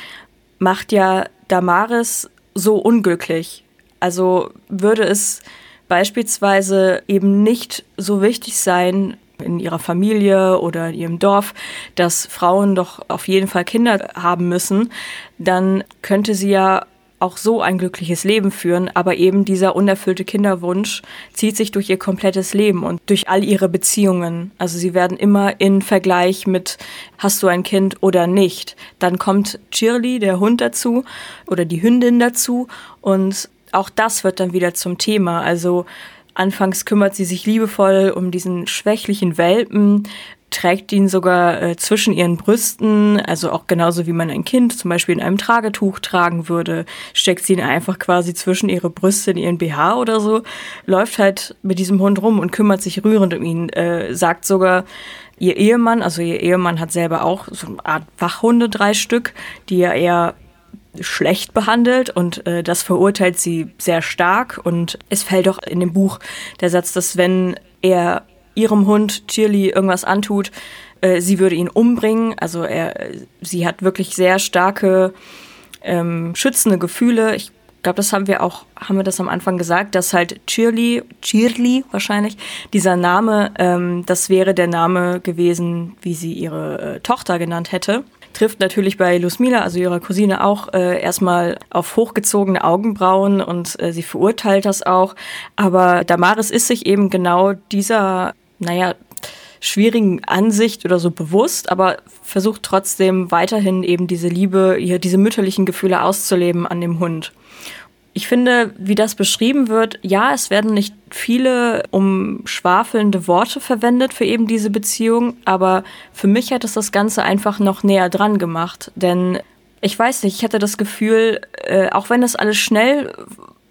macht ja Damaris so unglücklich. Also würde es beispielsweise eben nicht so wichtig sein, in ihrer Familie oder in ihrem Dorf, dass Frauen doch auf jeden Fall Kinder haben müssen, dann könnte sie ja auch so ein glückliches Leben führen, aber eben dieser unerfüllte Kinderwunsch zieht sich durch ihr komplettes Leben und durch all ihre Beziehungen. Also sie werden immer in Vergleich mit hast du ein Kind oder nicht. Dann kommt Shirley, der Hund dazu oder die Hündin dazu und auch das wird dann wieder zum Thema. Also Anfangs kümmert sie sich liebevoll um diesen schwächlichen Welpen, trägt ihn sogar äh, zwischen ihren Brüsten, also auch genauso wie man ein Kind zum Beispiel in einem Tragetuch tragen würde, steckt sie ihn einfach quasi zwischen ihre Brüste in ihren BH oder so, läuft halt mit diesem Hund rum und kümmert sich rührend um ihn, äh, sagt sogar, ihr Ehemann, also ihr Ehemann hat selber auch so eine Art Wachhunde, drei Stück, die er eher schlecht behandelt und äh, das verurteilt sie sehr stark. Und es fällt doch in dem Buch der Satz, dass wenn er ihrem Hund Shirley irgendwas antut, äh, sie würde ihn umbringen. Also er, sie hat wirklich sehr starke ähm, schützende Gefühle. Ich glaube, das haben wir auch, haben wir das am Anfang gesagt, dass halt Shirley, Shirley wahrscheinlich, dieser Name, ähm, das wäre der Name gewesen, wie sie ihre äh, Tochter genannt hätte trifft natürlich bei Lusmila, also ihrer Cousine, auch äh, erstmal auf hochgezogene Augenbrauen und äh, sie verurteilt das auch. Aber Damaris ist sich eben genau dieser, naja, schwierigen Ansicht oder so bewusst, aber versucht trotzdem weiterhin eben diese Liebe, hier diese mütterlichen Gefühle auszuleben an dem Hund. Ich finde, wie das beschrieben wird, ja, es werden nicht viele umschwafelnde Worte verwendet für eben diese Beziehung, aber für mich hat es das Ganze einfach noch näher dran gemacht. Denn ich weiß nicht, ich hatte das Gefühl, äh, auch wenn das alles schnell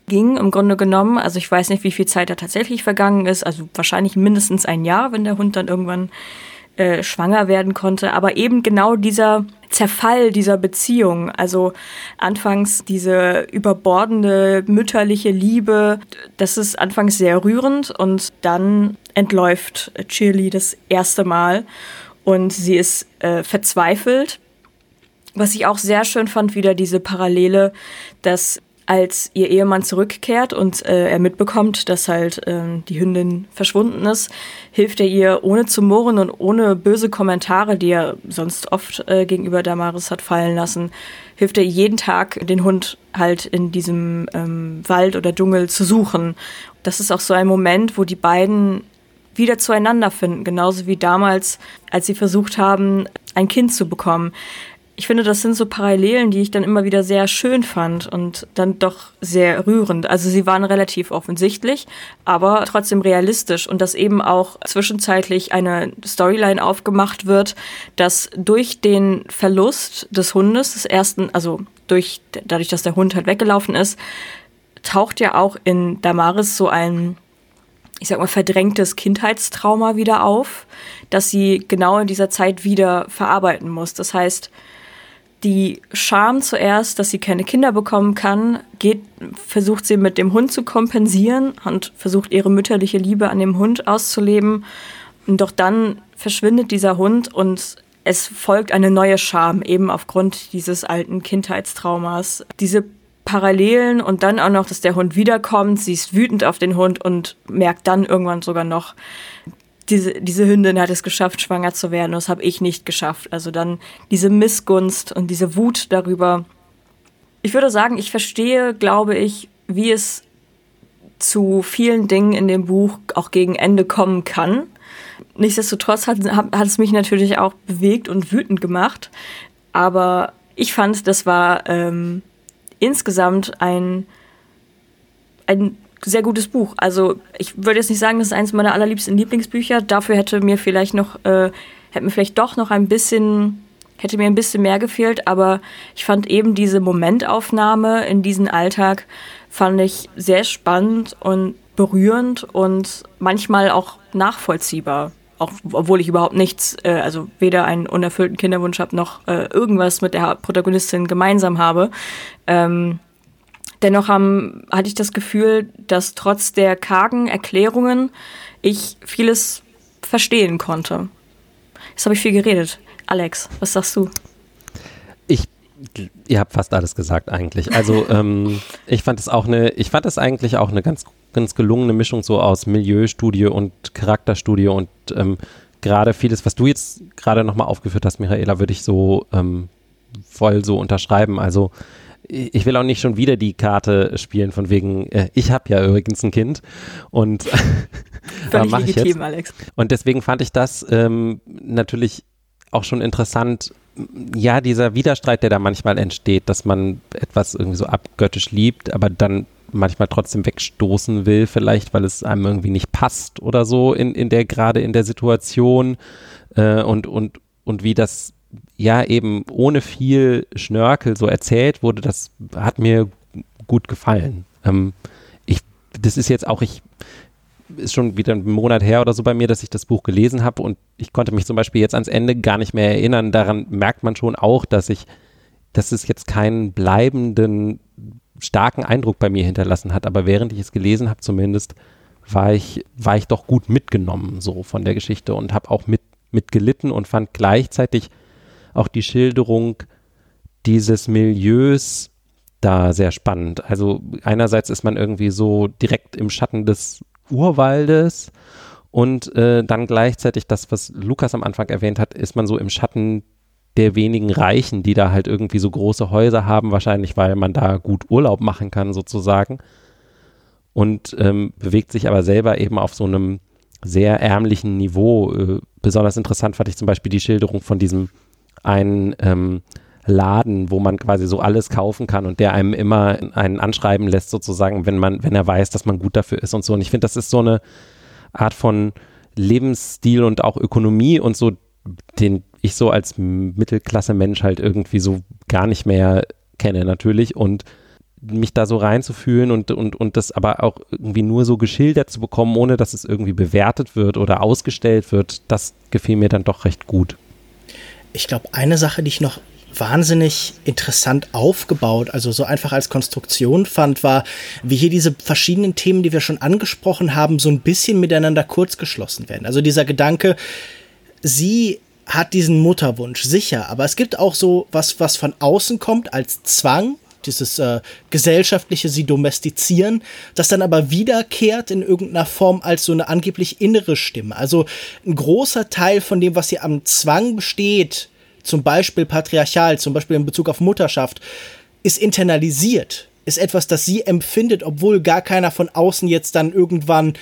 ging, im Grunde genommen, also ich weiß nicht, wie viel Zeit da tatsächlich vergangen ist, also wahrscheinlich mindestens ein Jahr, wenn der Hund dann irgendwann äh, schwanger werden konnte, aber eben genau dieser Zerfall dieser Beziehung, also anfangs diese überbordende mütterliche Liebe, das ist anfangs sehr rührend und dann entläuft Shirley das erste Mal und sie ist äh, verzweifelt. Was ich auch sehr schön fand, wieder diese Parallele, dass als ihr Ehemann zurückkehrt und äh, er mitbekommt, dass halt äh, die Hündin verschwunden ist, hilft er ihr ohne zu murren und ohne böse Kommentare, die er sonst oft äh, gegenüber Damaris hat fallen lassen, hilft er jeden Tag den Hund halt in diesem ähm, Wald oder Dschungel zu suchen. Das ist auch so ein Moment, wo die beiden wieder zueinander finden, genauso wie damals, als sie versucht haben, ein Kind zu bekommen ich finde, das sind so Parallelen, die ich dann immer wieder sehr schön fand und dann doch sehr rührend. Also sie waren relativ offensichtlich, aber trotzdem realistisch und dass eben auch zwischenzeitlich eine Storyline aufgemacht wird, dass durch den Verlust des Hundes, des ersten, also durch, dadurch, dass der Hund halt weggelaufen ist, taucht ja auch in Damaris so ein ich sag mal, verdrängtes Kindheitstrauma wieder auf, das sie genau in dieser Zeit wieder verarbeiten muss. Das heißt, die Scham zuerst, dass sie keine Kinder bekommen kann, geht, versucht sie mit dem Hund zu kompensieren und versucht ihre mütterliche Liebe an dem Hund auszuleben. Und doch dann verschwindet dieser Hund und es folgt eine neue Scham, eben aufgrund dieses alten Kindheitstraumas. Diese Parallelen und dann auch noch, dass der Hund wiederkommt, sie ist wütend auf den Hund und merkt dann irgendwann sogar noch, diese, diese Hündin hat es geschafft, schwanger zu werden. Das habe ich nicht geschafft. Also dann diese Missgunst und diese Wut darüber. Ich würde sagen, ich verstehe, glaube ich, wie es zu vielen Dingen in dem Buch auch gegen Ende kommen kann. Nichtsdestotrotz hat, hat es mich natürlich auch bewegt und wütend gemacht. Aber ich fand, das war ähm, insgesamt ein, ein sehr gutes Buch. Also ich würde jetzt nicht sagen, das ist eines meiner allerliebsten Lieblingsbücher. Dafür hätte mir vielleicht noch, äh, hätte mir vielleicht doch noch ein bisschen, hätte mir ein bisschen mehr gefehlt. Aber ich fand eben diese Momentaufnahme in diesen Alltag fand ich sehr spannend und berührend und manchmal auch nachvollziehbar. Auch, obwohl ich überhaupt nichts, äh, also weder einen unerfüllten Kinderwunsch habe noch äh, irgendwas mit der Protagonistin gemeinsam habe. Ähm, Dennoch haben, hatte ich das Gefühl, dass trotz der kargen Erklärungen ich vieles verstehen konnte. Jetzt habe ich viel geredet. Alex, was sagst du? Ich, ihr habt fast alles gesagt eigentlich. Also ähm, ich fand es auch eine, ich fand es eigentlich auch eine ganz, ganz gelungene Mischung so aus Milieustudie und Charakterstudie und ähm, gerade vieles, was du jetzt gerade nochmal aufgeführt hast, Michaela, würde ich so ähm, voll so unterschreiben. Also ich will auch nicht schon wieder die Karte spielen von wegen, äh, ich habe ja übrigens ein Kind und Völlig legitim, Alex. Und deswegen fand ich das ähm, natürlich auch schon interessant, ja, dieser Widerstreit, der da manchmal entsteht, dass man etwas irgendwie so abgöttisch liebt, aber dann manchmal trotzdem wegstoßen will, vielleicht, weil es einem irgendwie nicht passt oder so in, in der, gerade in der Situation äh, und, und, und wie das ja eben ohne viel Schnörkel so erzählt wurde, das hat mir gut gefallen. Ähm, ich, das ist jetzt auch, ich, ist schon wieder ein Monat her oder so bei mir, dass ich das Buch gelesen habe und ich konnte mich zum Beispiel jetzt ans Ende gar nicht mehr erinnern. Daran merkt man schon auch, dass ich, dass es jetzt keinen bleibenden, starken Eindruck bei mir hinterlassen hat. Aber während ich es gelesen habe, zumindest, war ich, war ich doch gut mitgenommen so von der Geschichte und habe auch mit, mitgelitten und fand gleichzeitig auch die Schilderung dieses Milieus da sehr spannend. Also einerseits ist man irgendwie so direkt im Schatten des Urwaldes und äh, dann gleichzeitig das, was Lukas am Anfang erwähnt hat, ist man so im Schatten der wenigen Reichen, die da halt irgendwie so große Häuser haben, wahrscheinlich weil man da gut Urlaub machen kann sozusagen. Und ähm, bewegt sich aber selber eben auf so einem sehr ärmlichen Niveau. Äh, besonders interessant fand ich zum Beispiel die Schilderung von diesem einen ähm, Laden, wo man quasi so alles kaufen kann und der einem immer einen anschreiben lässt, sozusagen, wenn man, wenn er weiß, dass man gut dafür ist und so. Und ich finde, das ist so eine Art von Lebensstil und auch Ökonomie und so, den ich so als Mittelklasse-Mensch halt irgendwie so gar nicht mehr kenne, natürlich. Und mich da so reinzufühlen und, und, und das aber auch irgendwie nur so geschildert zu bekommen, ohne dass es irgendwie bewertet wird oder ausgestellt wird, das gefiel mir dann doch recht gut. Ich glaube, eine Sache, die ich noch wahnsinnig interessant aufgebaut, also so einfach als Konstruktion fand, war, wie hier diese verschiedenen Themen, die wir schon angesprochen haben, so ein bisschen miteinander kurzgeschlossen werden. Also dieser Gedanke, sie hat diesen Mutterwunsch, sicher, aber es gibt auch so was, was von außen kommt als Zwang, dieses äh, gesellschaftliche sie domestizieren, das dann aber wiederkehrt in irgendeiner Form als so eine angeblich innere Stimme. Also ein großer Teil von dem, was hier am Zwang besteht, zum Beispiel patriarchal, zum Beispiel in Bezug auf Mutterschaft, ist internalisiert, ist etwas, das sie empfindet, obwohl gar keiner von außen jetzt dann irgendwann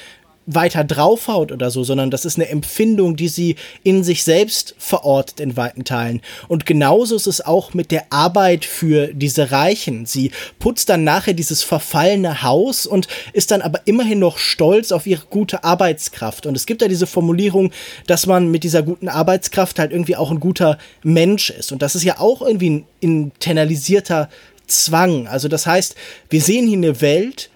weiter draufhaut oder so, sondern das ist eine Empfindung, die sie in sich selbst verortet in weiten Teilen. Und genauso ist es auch mit der Arbeit für diese Reichen. Sie putzt dann nachher dieses verfallene Haus und ist dann aber immerhin noch stolz auf ihre gute Arbeitskraft. Und es gibt ja diese Formulierung, dass man mit dieser guten Arbeitskraft halt irgendwie auch ein guter Mensch ist. Und das ist ja auch irgendwie ein internalisierter Zwang. Also das heißt, wir sehen hier eine Welt,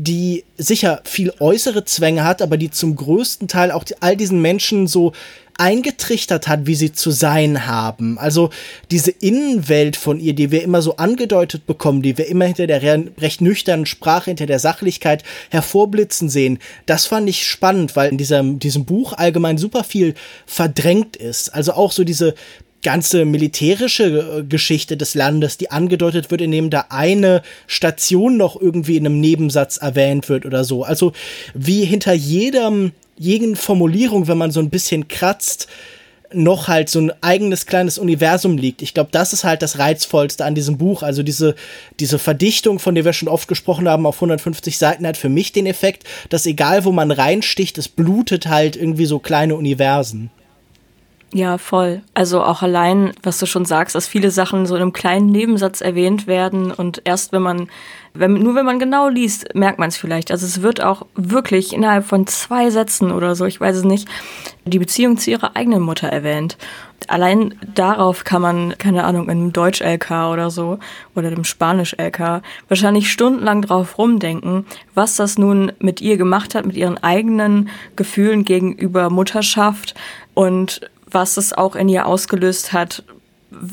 die sicher viel äußere Zwänge hat, aber die zum größten Teil auch all diesen Menschen so eingetrichtert hat, wie sie zu sein haben. Also diese Innenwelt von ihr, die wir immer so angedeutet bekommen, die wir immer hinter der recht nüchternen Sprache, hinter der Sachlichkeit hervorblitzen sehen, das fand ich spannend, weil in diesem, diesem Buch allgemein super viel verdrängt ist. Also auch so diese ganze militärische äh, Geschichte des Landes, die angedeutet wird, indem da eine Station noch irgendwie in einem Nebensatz erwähnt wird oder so. Also wie hinter jedem, jeden Formulierung, wenn man so ein bisschen kratzt, noch halt so ein eigenes kleines Universum liegt. Ich glaube, das ist halt das Reizvollste an diesem Buch. Also diese, diese Verdichtung, von der wir schon oft gesprochen haben, auf 150 Seiten hat für mich den Effekt, dass egal wo man reinsticht, es blutet halt irgendwie so kleine Universen. Ja, voll. Also auch allein, was du schon sagst, dass viele Sachen so in einem kleinen Nebensatz erwähnt werden und erst wenn man, wenn, nur wenn man genau liest, merkt man es vielleicht. Also es wird auch wirklich innerhalb von zwei Sätzen oder so, ich weiß es nicht, die Beziehung zu ihrer eigenen Mutter erwähnt. Allein darauf kann man, keine Ahnung, in einem Deutsch-LK oder so oder dem Spanisch-LK wahrscheinlich stundenlang drauf rumdenken, was das nun mit ihr gemacht hat, mit ihren eigenen Gefühlen gegenüber Mutterschaft und was es auch in ihr ausgelöst hat,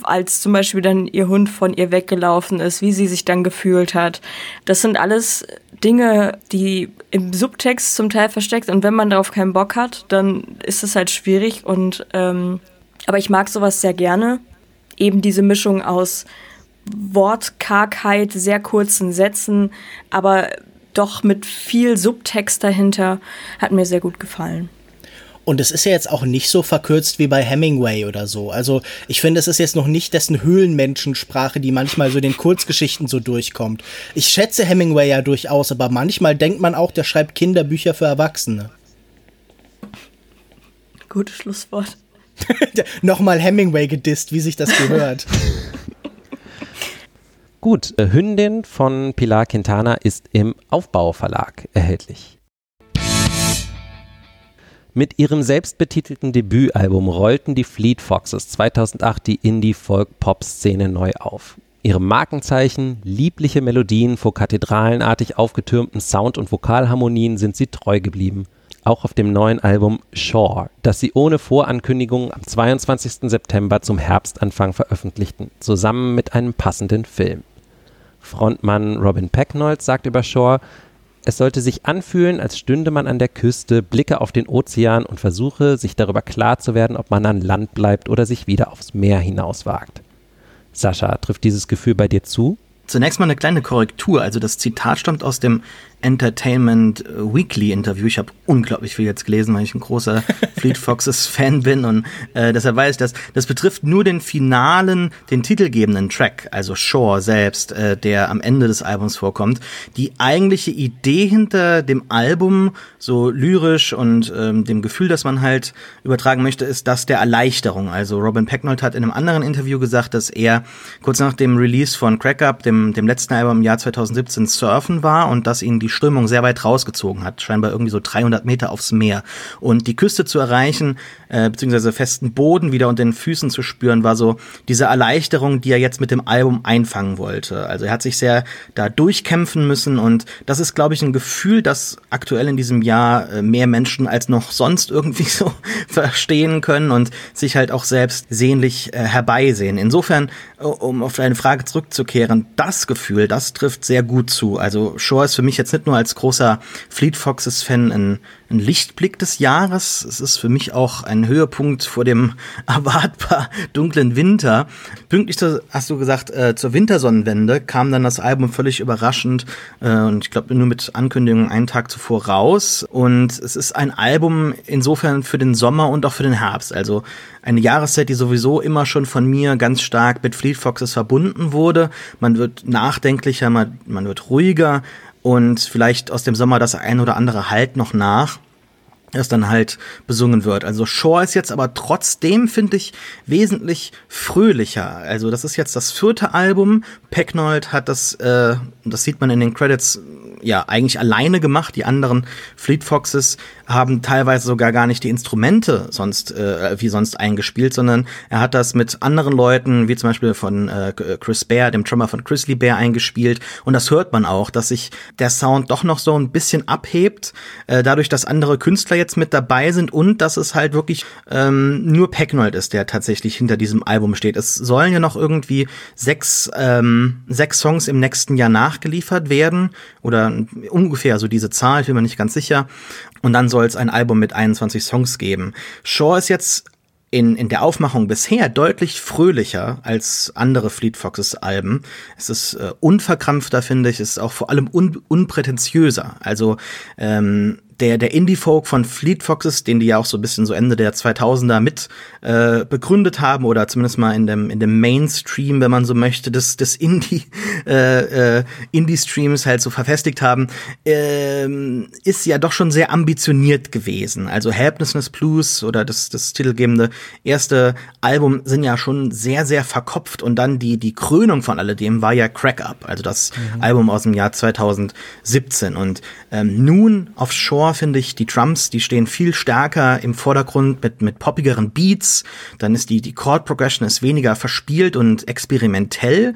als zum Beispiel dann ihr Hund von ihr weggelaufen ist, wie sie sich dann gefühlt hat. Das sind alles Dinge, die im Subtext zum Teil versteckt und wenn man darauf keinen Bock hat, dann ist es halt schwierig und ähm, aber ich mag sowas sehr gerne. Eben diese Mischung aus Wortkargheit, sehr kurzen Sätzen, aber doch mit viel Subtext dahinter, hat mir sehr gut gefallen. Und es ist ja jetzt auch nicht so verkürzt wie bei Hemingway oder so. Also ich finde, es ist jetzt noch nicht dessen Höhlenmenschensprache, die manchmal so in den Kurzgeschichten so durchkommt. Ich schätze Hemingway ja durchaus, aber manchmal denkt man auch, der schreibt Kinderbücher für Erwachsene. Gutes Schlusswort. Nochmal Hemingway gedisst, wie sich das gehört. Gut, äh, Hündin von Pilar Quintana ist im Aufbauverlag erhältlich. Mit ihrem selbstbetitelten Debütalbum rollten die Fleet Foxes 2008 die Indie-Folk-Pop-Szene neu auf. Ihre Markenzeichen, liebliche Melodien vor kathedralenartig aufgetürmten Sound- und Vokalharmonien sind sie treu geblieben. Auch auf dem neuen Album Shore, das sie ohne Vorankündigung am 22. September zum Herbstanfang veröffentlichten, zusammen mit einem passenden Film. Frontmann Robin Pecknold sagt über Shore, es sollte sich anfühlen, als stünde man an der Küste, blicke auf den Ozean und versuche, sich darüber klar zu werden, ob man an Land bleibt oder sich wieder aufs Meer hinauswagt. Sascha, trifft dieses Gefühl bei dir zu? Zunächst mal eine kleine Korrektur. Also das Zitat stammt aus dem Entertainment Weekly Interview. Ich habe unglaublich viel jetzt gelesen, weil ich ein großer Fleet Foxes Fan bin und äh, deshalb weiß ich das. Das betrifft nur den finalen, den titelgebenden Track, also Shore selbst, äh, der am Ende des Albums vorkommt. Die eigentliche Idee hinter dem Album, so lyrisch und ähm, dem Gefühl, das man halt übertragen möchte, ist das der Erleichterung. Also Robin Pecknold hat in einem anderen Interview gesagt, dass er kurz nach dem Release von Crack Up, dem, dem letzten Album im Jahr 2017, surfen war und dass ihn die Strömung sehr weit rausgezogen hat, scheinbar irgendwie so 300 Meter aufs Meer. Und die Küste zu erreichen, äh, beziehungsweise festen Boden wieder unter den Füßen zu spüren, war so diese Erleichterung, die er jetzt mit dem Album einfangen wollte. Also er hat sich sehr da durchkämpfen müssen und das ist, glaube ich, ein Gefühl, das aktuell in diesem Jahr äh, mehr Menschen als noch sonst irgendwie so verstehen können und sich halt auch selbst sehnlich äh, herbeisehen. Insofern, um auf deine Frage zurückzukehren, das Gefühl, das trifft sehr gut zu. Also Shore ist für mich jetzt nicht nur als großer Fleet Foxes Fan ein, ein Lichtblick des Jahres. Es ist für mich auch ein Höhepunkt vor dem erwartbar dunklen Winter. Pünktlich zu, hast du gesagt, äh, zur Wintersonnenwende kam dann das Album völlig überraschend äh, und ich glaube nur mit Ankündigung einen Tag zuvor raus. Und es ist ein Album insofern für den Sommer und auch für den Herbst. Also eine Jahreszeit, die sowieso immer schon von mir ganz stark mit Fleet Foxes verbunden wurde. Man wird nachdenklicher, man, man wird ruhiger und vielleicht aus dem Sommer das ein oder andere halt noch nach das dann halt besungen wird. Also Shore ist jetzt aber trotzdem, finde ich, wesentlich fröhlicher. Also das ist jetzt das vierte Album. Pecknold hat das, äh, das sieht man in den Credits, ja, eigentlich alleine gemacht. Die anderen Fleet Foxes haben teilweise sogar gar nicht die Instrumente sonst, äh, wie sonst eingespielt, sondern er hat das mit anderen Leuten, wie zum Beispiel von äh, Chris Bear, dem Drummer von Grizzly Bear, eingespielt. Und das hört man auch, dass sich der Sound doch noch so ein bisschen abhebt, äh, dadurch, dass andere Künstler jetzt mit dabei sind und dass es halt wirklich ähm, nur Pecknold ist, der tatsächlich hinter diesem Album steht. Es sollen ja noch irgendwie sechs, ähm, sechs Songs im nächsten Jahr nachgeliefert werden oder ungefähr so diese Zahl, ich bin mir nicht ganz sicher. Und dann soll es ein Album mit 21 Songs geben. Shaw ist jetzt in, in der Aufmachung bisher deutlich fröhlicher als andere Fleet Foxes Alben. Es ist äh, unverkrampfter, finde ich. Es ist auch vor allem un, unprätentiöser. Also ähm, der, der Indie-Folk von Fleet Foxes, den die ja auch so ein bisschen so Ende der 2000er mit äh, begründet haben oder zumindest mal in dem, in dem Mainstream, wenn man so möchte, des, des Indie, äh, äh, Indie-Streams halt so verfestigt haben, ähm, ist ja doch schon sehr ambitioniert gewesen. Also Helplessness Blues oder das, das titelgebende erste Album sind ja schon sehr, sehr verkopft und dann die, die Krönung von alledem war ja Crack Up, also das mhm. Album aus dem Jahr 2017 und ähm, nun auf Shore Score, finde ich, die Drums, die stehen viel stärker im Vordergrund mit, mit poppigeren Beats. Dann ist die, die Chord Progression ist weniger verspielt und experimentell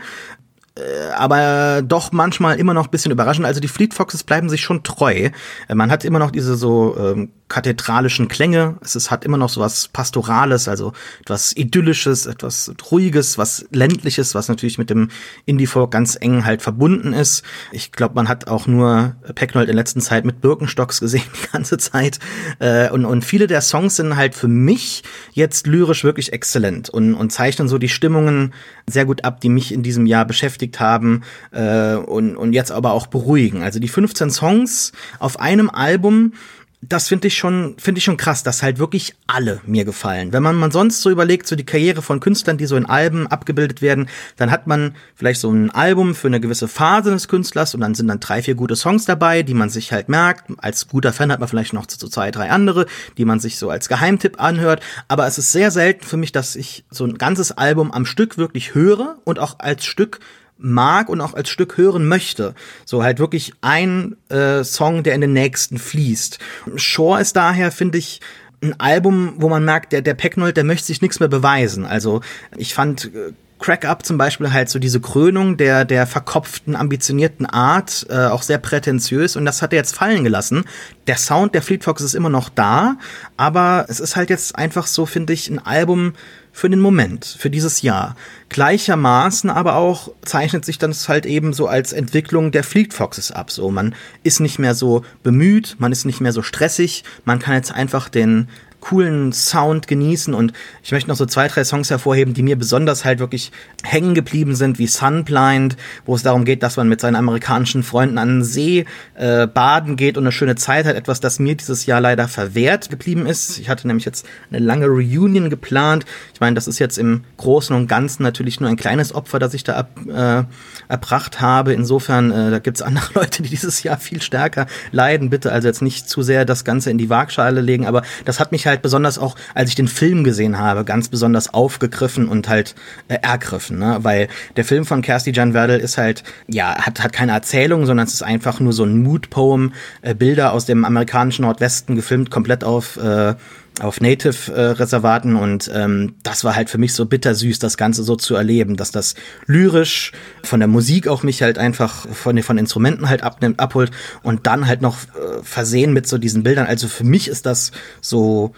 aber doch manchmal immer noch ein bisschen überraschend. Also die Fleet Foxes bleiben sich schon treu. Äh, man hat immer noch diese so ähm, kathedralischen Klänge. Es ist, hat immer noch so was Pastorales, also etwas Idyllisches, etwas Ruhiges, was Ländliches, was natürlich mit dem Indie-Folk ganz eng halt verbunden ist. Ich glaube, man hat auch nur Pecknold in letzter Zeit mit Birkenstocks gesehen die ganze Zeit. Äh, und, und viele der Songs sind halt für mich jetzt lyrisch wirklich exzellent und, und zeichnen so die Stimmungen sehr gut ab, die mich in diesem Jahr beschäftigt haben äh, und, und jetzt aber auch beruhigen. Also die 15 Songs auf einem Album, das finde ich schon, finde ich schon krass, dass halt wirklich alle mir gefallen. Wenn man man sonst so überlegt, so die Karriere von Künstlern, die so in Alben abgebildet werden, dann hat man vielleicht so ein Album für eine gewisse Phase des Künstlers und dann sind dann drei, vier gute Songs dabei, die man sich halt merkt. Als guter Fan hat man vielleicht noch so zwei, drei andere, die man sich so als Geheimtipp anhört. Aber es ist sehr selten für mich, dass ich so ein ganzes Album am Stück wirklich höre und auch als Stück mag und auch als Stück hören möchte. So halt wirklich ein äh, Song, der in den nächsten fließt. Shore ist daher, finde ich, ein Album, wo man merkt, der, der Pecknold, der möchte sich nichts mehr beweisen. Also ich fand äh, Crack Up zum Beispiel halt so diese Krönung der, der verkopften, ambitionierten Art, äh, auch sehr prätentiös und das hat er jetzt fallen gelassen. Der Sound der Fleet Foxes ist immer noch da, aber es ist halt jetzt einfach so, finde ich, ein Album, für den Moment, für dieses Jahr. Gleichermaßen aber auch zeichnet sich das halt eben so als Entwicklung der Fleet Foxes ab. So, man ist nicht mehr so bemüht, man ist nicht mehr so stressig, man kann jetzt einfach den coolen Sound genießen. Und ich möchte noch so zwei, drei Songs hervorheben, die mir besonders halt wirklich hängen geblieben sind, wie Sunblind, wo es darum geht, dass man mit seinen amerikanischen Freunden an den See äh, baden geht und eine schöne Zeit hat. Etwas, das mir dieses Jahr leider verwehrt geblieben ist. Ich hatte nämlich jetzt eine lange Reunion geplant. Ich meine, das ist jetzt im Großen und Ganzen natürlich nur ein kleines Opfer, das ich da ab, äh, erbracht habe. Insofern, äh, da gibt's andere Leute, die dieses Jahr viel stärker leiden. Bitte also jetzt nicht zu sehr das Ganze in die Waagschale legen, aber das hat mich halt besonders auch, als ich den Film gesehen habe, ganz besonders aufgegriffen und halt äh, ergriffen, ne? weil der Film von Kirsty Jan Werdel ist halt, ja, hat, hat keine Erzählung, sondern es ist einfach nur so ein Mood-Poem, äh, Bilder aus dem amerikanischen Nordwesten gefilmt, komplett auf äh, auf Native-Reservaten äh, und ähm, das war halt für mich so bittersüß, das Ganze so zu erleben, dass das lyrisch von der Musik auch mich halt einfach von von Instrumenten halt abnimmt, abholt und dann halt noch äh, versehen mit so diesen Bildern. Also für mich ist das so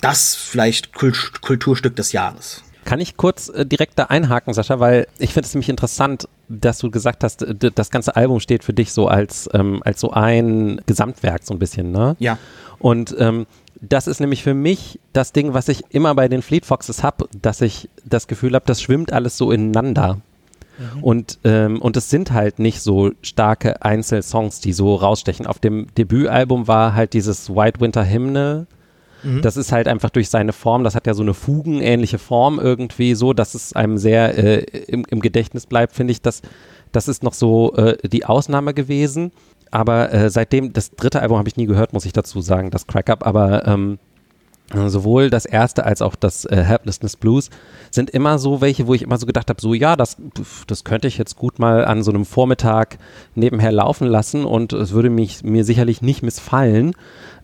das vielleicht Kult Kulturstück des Jahres. Kann ich kurz äh, direkt da einhaken, Sascha, weil ich finde es nämlich interessant, dass du gesagt hast, das ganze Album steht für dich so als, ähm, als so ein Gesamtwerk so ein bisschen, ne? Ja. Und ähm, das ist nämlich für mich das Ding, was ich immer bei den Fleet Foxes habe, dass ich das Gefühl habe, das schwimmt alles so ineinander. Mhm. Und, ähm, und es sind halt nicht so starke Einzelsongs, die so rausstechen. Auf dem Debütalbum war halt dieses White Winter Hymne. Mhm. Das ist halt einfach durch seine Form, das hat ja so eine fugenähnliche Form irgendwie so, dass es einem sehr äh, im, im Gedächtnis bleibt, finde ich. Das, das ist noch so äh, die Ausnahme gewesen aber äh, seitdem, das dritte Album habe ich nie gehört, muss ich dazu sagen, das Crack Up, aber ähm, sowohl das erste als auch das äh, Helplessness Blues sind immer so welche, wo ich immer so gedacht habe, so ja, das, das könnte ich jetzt gut mal an so einem Vormittag nebenher laufen lassen und es würde mich mir sicherlich nicht missfallen.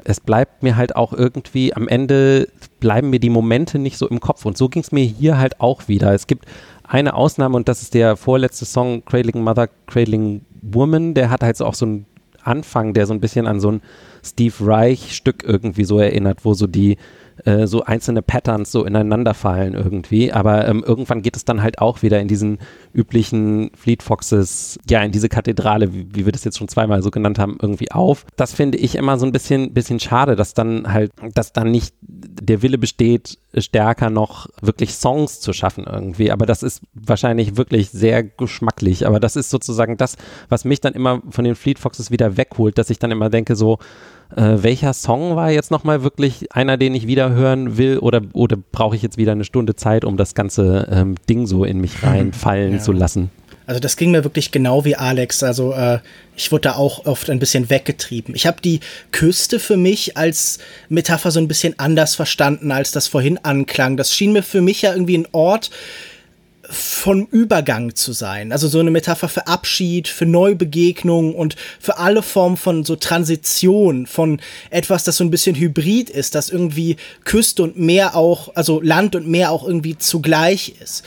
Es bleibt mir halt auch irgendwie, am Ende bleiben mir die Momente nicht so im Kopf und so ging es mir hier halt auch wieder. Es gibt eine Ausnahme und das ist der vorletzte Song Cradling Mother, Cradling Woman, der hat halt so auch so ein Anfang, der so ein bisschen an so ein Steve Reich-Stück irgendwie so erinnert, wo so die äh, so einzelne Patterns so ineinander fallen irgendwie. Aber ähm, irgendwann geht es dann halt auch wieder in diesen üblichen Fleet Foxes, ja, in diese Kathedrale, wie, wie wir das jetzt schon zweimal so genannt haben, irgendwie auf. Das finde ich immer so ein bisschen, bisschen schade, dass dann halt, dass dann nicht der Wille besteht, stärker noch wirklich Songs zu schaffen irgendwie. Aber das ist wahrscheinlich wirklich sehr geschmacklich. Aber das ist sozusagen das, was mich dann immer von den Fleet Foxes wieder wegholt, dass ich dann immer denke so, äh, welcher Song war jetzt nochmal wirklich einer, den ich wieder hören will oder, oder brauche ich jetzt wieder eine Stunde Zeit, um das ganze ähm, Ding so in mich reinfallen ja. zu lassen? Also das ging mir wirklich genau wie Alex. Also äh, ich wurde da auch oft ein bisschen weggetrieben. Ich habe die Küste für mich als Metapher so ein bisschen anders verstanden, als das vorhin anklang. Das schien mir für mich ja irgendwie ein Ort, vom Übergang zu sein. Also so eine Metapher für Abschied, für Neubegegnung und für alle Formen von so Transition, von etwas, das so ein bisschen hybrid ist, das irgendwie Küste und Meer auch, also Land und Meer auch irgendwie zugleich ist.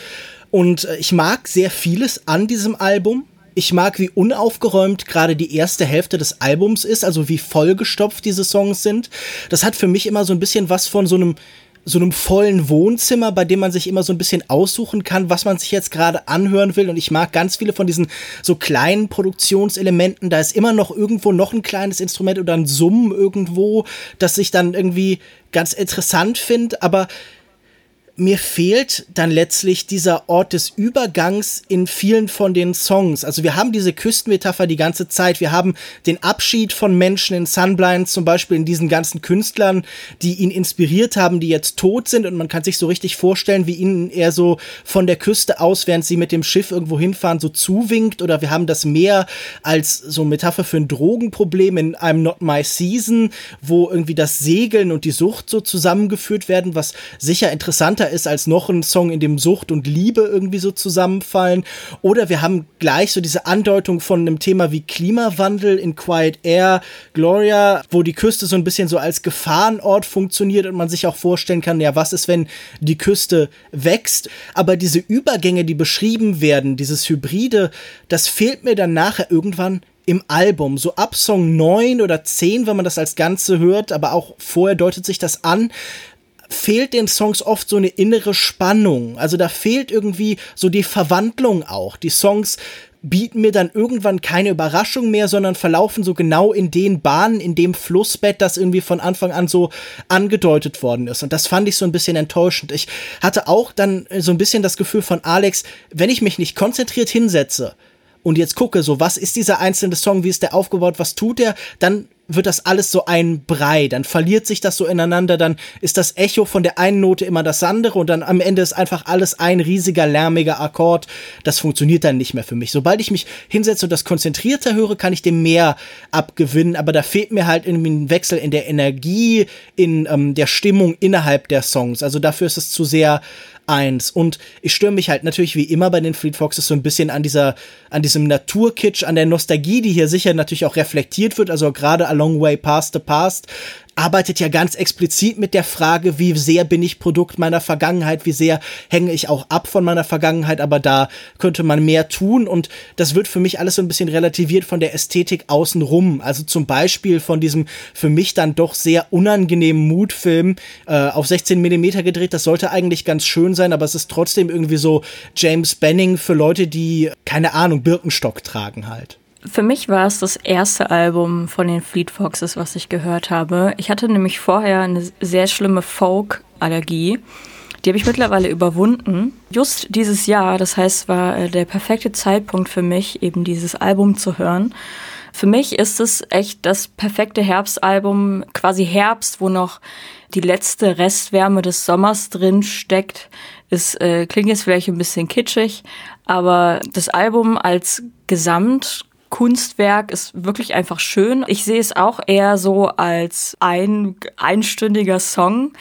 Und äh, ich mag sehr vieles an diesem Album. Ich mag, wie unaufgeräumt gerade die erste Hälfte des Albums ist, also wie vollgestopft diese Songs sind. Das hat für mich immer so ein bisschen was von so einem so einem vollen Wohnzimmer, bei dem man sich immer so ein bisschen aussuchen kann, was man sich jetzt gerade anhören will. Und ich mag ganz viele von diesen so kleinen Produktionselementen. Da ist immer noch irgendwo noch ein kleines Instrument oder ein Summen irgendwo, das ich dann irgendwie ganz interessant finde. Aber mir fehlt dann letztlich dieser Ort des Übergangs in vielen von den Songs. Also wir haben diese Küstenmetapher die ganze Zeit. Wir haben den Abschied von Menschen in Sunblind, zum Beispiel in diesen ganzen Künstlern, die ihn inspiriert haben, die jetzt tot sind. Und man kann sich so richtig vorstellen, wie ihnen er so von der Küste aus, während sie mit dem Schiff irgendwo hinfahren, so zuwinkt. Oder wir haben das Meer als so Metapher für ein Drogenproblem in einem Not My Season, wo irgendwie das Segeln und die Sucht so zusammengeführt werden, was sicher interessanter stärker ist als noch ein Song, in dem Sucht und Liebe irgendwie so zusammenfallen. Oder wir haben gleich so diese Andeutung von einem Thema wie Klimawandel in Quiet Air, Gloria, wo die Küste so ein bisschen so als Gefahrenort funktioniert und man sich auch vorstellen kann, ja, was ist, wenn die Küste wächst? Aber diese Übergänge, die beschrieben werden, dieses Hybride, das fehlt mir dann nachher irgendwann im Album, so ab Song 9 oder 10, wenn man das als Ganze hört, aber auch vorher deutet sich das an, fehlt den Songs oft so eine innere Spannung. Also da fehlt irgendwie so die Verwandlung auch. Die Songs bieten mir dann irgendwann keine Überraschung mehr, sondern verlaufen so genau in den Bahnen, in dem Flussbett, das irgendwie von Anfang an so angedeutet worden ist. Und das fand ich so ein bisschen enttäuschend. Ich hatte auch dann so ein bisschen das Gefühl von Alex, wenn ich mich nicht konzentriert hinsetze, und jetzt gucke, so was ist dieser einzelne Song, wie ist der aufgebaut, was tut er, dann wird das alles so ein Brei, dann verliert sich das so ineinander, dann ist das Echo von der einen Note immer das andere und dann am Ende ist einfach alles ein riesiger, lärmiger Akkord. Das funktioniert dann nicht mehr für mich. Sobald ich mich hinsetze und das konzentrierter höre, kann ich dem mehr abgewinnen, aber da fehlt mir halt irgendwie ein Wechsel in der Energie, in ähm, der Stimmung innerhalb der Songs. Also dafür ist es zu sehr eins. Und ich störe mich halt natürlich wie immer bei den Fleet Foxes so ein bisschen an dieser, an diesem Naturkitsch, an der Nostalgie, die hier sicher natürlich auch reflektiert wird. Also gerade A Long Way Past the Past arbeitet ja ganz explizit mit der Frage, wie sehr bin ich Produkt meiner Vergangenheit, wie sehr hänge ich auch ab von meiner Vergangenheit, aber da könnte man mehr tun und das wird für mich alles so ein bisschen relativiert von der Ästhetik außenrum. Also zum Beispiel von diesem für mich dann doch sehr unangenehmen Mutfilm äh, auf 16 Millimeter gedreht. Das sollte eigentlich ganz schön sein, aber es ist trotzdem irgendwie so James Benning für Leute, die keine Ahnung Birkenstock tragen halt. Für mich war es das erste Album von den Fleet Foxes, was ich gehört habe. Ich hatte nämlich vorher eine sehr schlimme Folk-Allergie. Die habe ich mittlerweile überwunden. Just dieses Jahr, das heißt, war äh, der perfekte Zeitpunkt für mich, eben dieses Album zu hören. Für mich ist es echt das perfekte Herbstalbum, quasi Herbst, wo noch die letzte Restwärme des Sommers drin steckt. Es äh, klingt jetzt vielleicht ein bisschen kitschig, aber das Album als Gesamt Kunstwerk ist wirklich einfach schön. Ich sehe es auch eher so als ein einstündiger Song.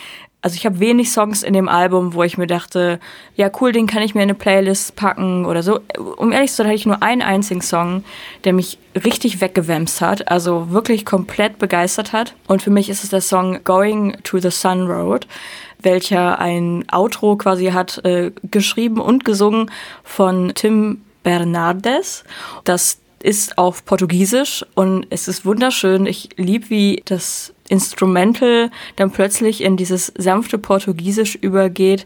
Also ich habe wenig Songs in dem Album, wo ich mir dachte, ja cool, den kann ich mir in eine Playlist packen oder so. Um ehrlich zu sein, hatte ich nur einen einzigen Song, der mich richtig weggewämst hat, also wirklich komplett begeistert hat. Und für mich ist es der Song Going to the Sun Road, welcher ein Outro quasi hat, äh, geschrieben und gesungen von Tim Bernardes. Das ist auf Portugiesisch und es ist wunderschön. Ich liebe, wie das Instrumental dann plötzlich in dieses sanfte Portugiesisch übergeht.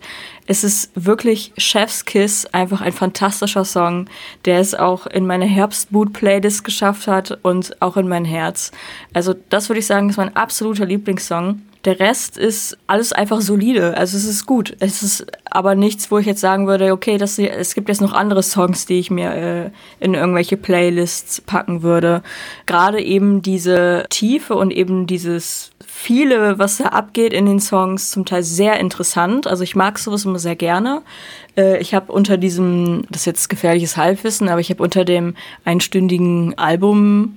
Es ist wirklich Chef's Kiss, einfach ein fantastischer Song, der es auch in meine Herbstboot-Playlist geschafft hat und auch in mein Herz. Also das würde ich sagen, ist mein absoluter Lieblingssong. Der Rest ist alles einfach solide. Also es ist gut. Es ist aber nichts, wo ich jetzt sagen würde, okay, das, es gibt jetzt noch andere Songs, die ich mir äh, in irgendwelche Playlists packen würde. Gerade eben diese Tiefe und eben dieses viele, was da abgeht in den Songs, zum Teil sehr interessant. Also ich mag sowas sehr gerne. Äh, ich habe unter diesem, das ist jetzt gefährliches Halbwissen, aber ich habe unter dem einstündigen Album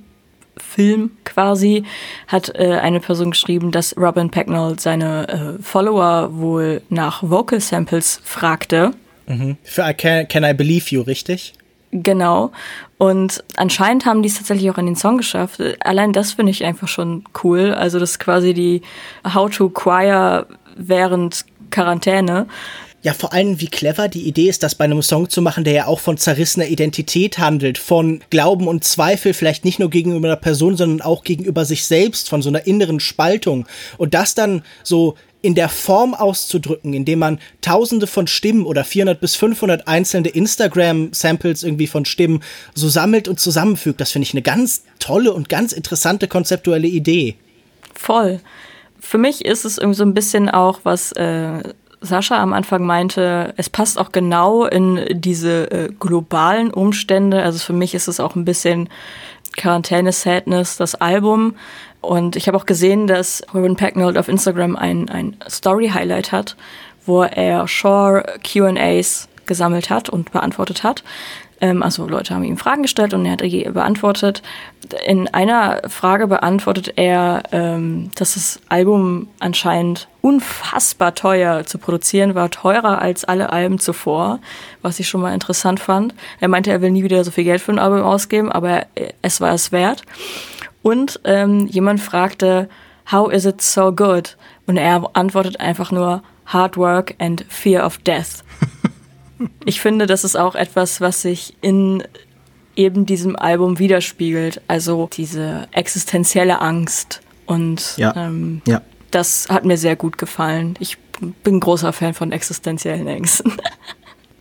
Film quasi, hat äh, eine Person geschrieben, dass Robin Pecknold seine äh, Follower wohl nach Vocal Samples fragte. Mhm. Für I can, can I Believe You, richtig? Genau. Und anscheinend haben die es tatsächlich auch in den Song geschafft. Allein das finde ich einfach schon cool. Also das ist quasi die How to Choir während Quarantäne. Ja, vor allem, wie clever die Idee ist, das bei einem Song zu machen, der ja auch von zerrissener Identität handelt, von Glauben und Zweifel, vielleicht nicht nur gegenüber einer Person, sondern auch gegenüber sich selbst, von so einer inneren Spaltung. Und das dann so in der Form auszudrücken, indem man tausende von Stimmen oder 400 bis 500 einzelne Instagram-Samples irgendwie von Stimmen so sammelt und zusammenfügt. Das finde ich eine ganz tolle und ganz interessante konzeptuelle Idee. Voll. Für mich ist es irgendwie so ein bisschen auch, was äh, Sascha am Anfang meinte, es passt auch genau in diese äh, globalen Umstände. Also für mich ist es auch ein bisschen Quarantäne-Sadness, das Album. Und ich habe auch gesehen, dass Robin Pecknold auf Instagram ein, ein Story-Highlight hat, wo er Shore QAs gesammelt hat und beantwortet hat. Ähm, also Leute haben ihm Fragen gestellt und er hat die beantwortet. In einer Frage beantwortet er, ähm, dass das Album anscheinend unfassbar teuer zu produzieren war, teurer als alle Alben zuvor, was ich schon mal interessant fand. Er meinte, er will nie wieder so viel Geld für ein Album ausgeben, aber es war es wert. Und ähm, jemand fragte, How is it so good? Und er antwortet einfach nur, Hard work and fear of death ich finde, das ist auch etwas, was sich in eben diesem Album widerspiegelt. Also diese existenzielle Angst. Und ja. Ähm, ja. das hat mir sehr gut gefallen. Ich bin großer Fan von existenziellen Ängsten.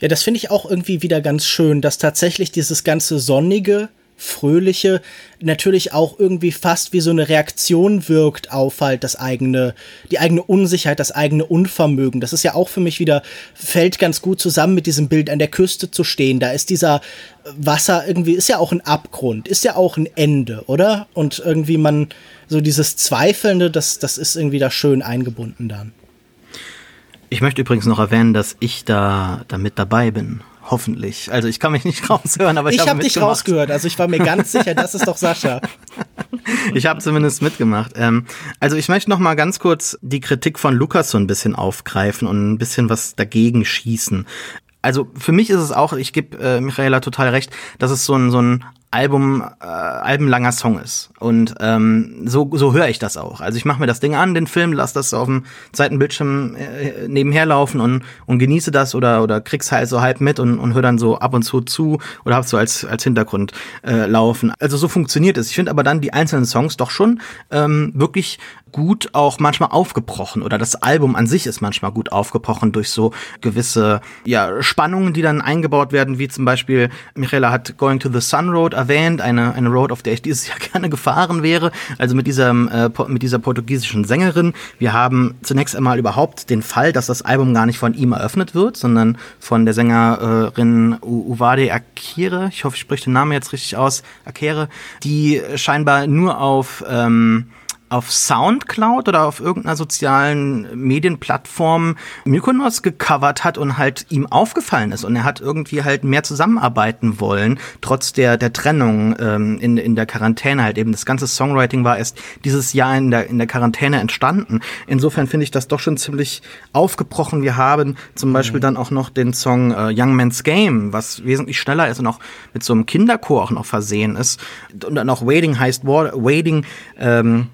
Ja, das finde ich auch irgendwie wieder ganz schön, dass tatsächlich dieses ganze sonnige, fröhliche natürlich auch irgendwie fast wie so eine Reaktion wirkt auf halt das eigene, die eigene Unsicherheit, das eigene Unvermögen. Das ist ja auch für mich wieder, fällt ganz gut zusammen mit diesem Bild an der Küste zu stehen. Da ist dieser Wasser irgendwie, ist ja auch ein Abgrund, ist ja auch ein Ende, oder? Und irgendwie man, so dieses Zweifelnde, das, das ist irgendwie da schön eingebunden dann. Ich möchte übrigens noch erwähnen, dass ich da, da mit dabei bin. Hoffentlich. Also ich kann mich nicht raushören, aber ich, ich habe hab dich rausgehört. Also ich war mir ganz sicher, das ist doch Sascha. ich habe zumindest mitgemacht. Ähm, also ich möchte noch mal ganz kurz die Kritik von Lukas so ein bisschen aufgreifen und ein bisschen was dagegen schießen. Also für mich ist es auch, ich gebe äh, Michaela total recht, dass es so ein, so ein Album, äh, albenlanger Song ist. Und ähm, so, so höre ich das auch. Also ich mache mir das Ding an, den Film, lass das auf dem zweiten Bildschirm äh, nebenher laufen und, und genieße das oder, oder krieg's halt so halb mit und, und höre dann so ab und zu zu oder hab's so als, als Hintergrund äh, laufen. Also so funktioniert es. Ich finde aber dann die einzelnen Songs doch schon ähm, wirklich gut auch manchmal aufgebrochen oder das Album an sich ist manchmal gut aufgebrochen durch so gewisse ja, Spannungen, die dann eingebaut werden, wie zum Beispiel Michaela hat Going to the Sun Road erwähnt, eine, eine Road, auf der ich dieses Jahr gerne gefahren wäre, also mit dieser, äh, mit dieser portugiesischen Sängerin. Wir haben zunächst einmal überhaupt den Fall, dass das Album gar nicht von ihm eröffnet wird, sondern von der Sängerin Uvade Akire, ich hoffe, ich spreche den Namen jetzt richtig aus, Akere, die scheinbar nur auf ähm, auf Soundcloud oder auf irgendeiner sozialen Medienplattform Mykonos gecovert hat und halt ihm aufgefallen ist und er hat irgendwie halt mehr zusammenarbeiten wollen, trotz der, der Trennung ähm, in, in der Quarantäne halt eben. Das ganze Songwriting war erst dieses Jahr in der, in der Quarantäne entstanden. Insofern finde ich das doch schon ziemlich aufgebrochen. Wir haben zum Beispiel mhm. dann auch noch den Song äh, Young Man's Game, was wesentlich schneller ist und auch mit so einem Kinderchor auch noch versehen ist. Und dann auch Waiting heißt Waiting, ähm,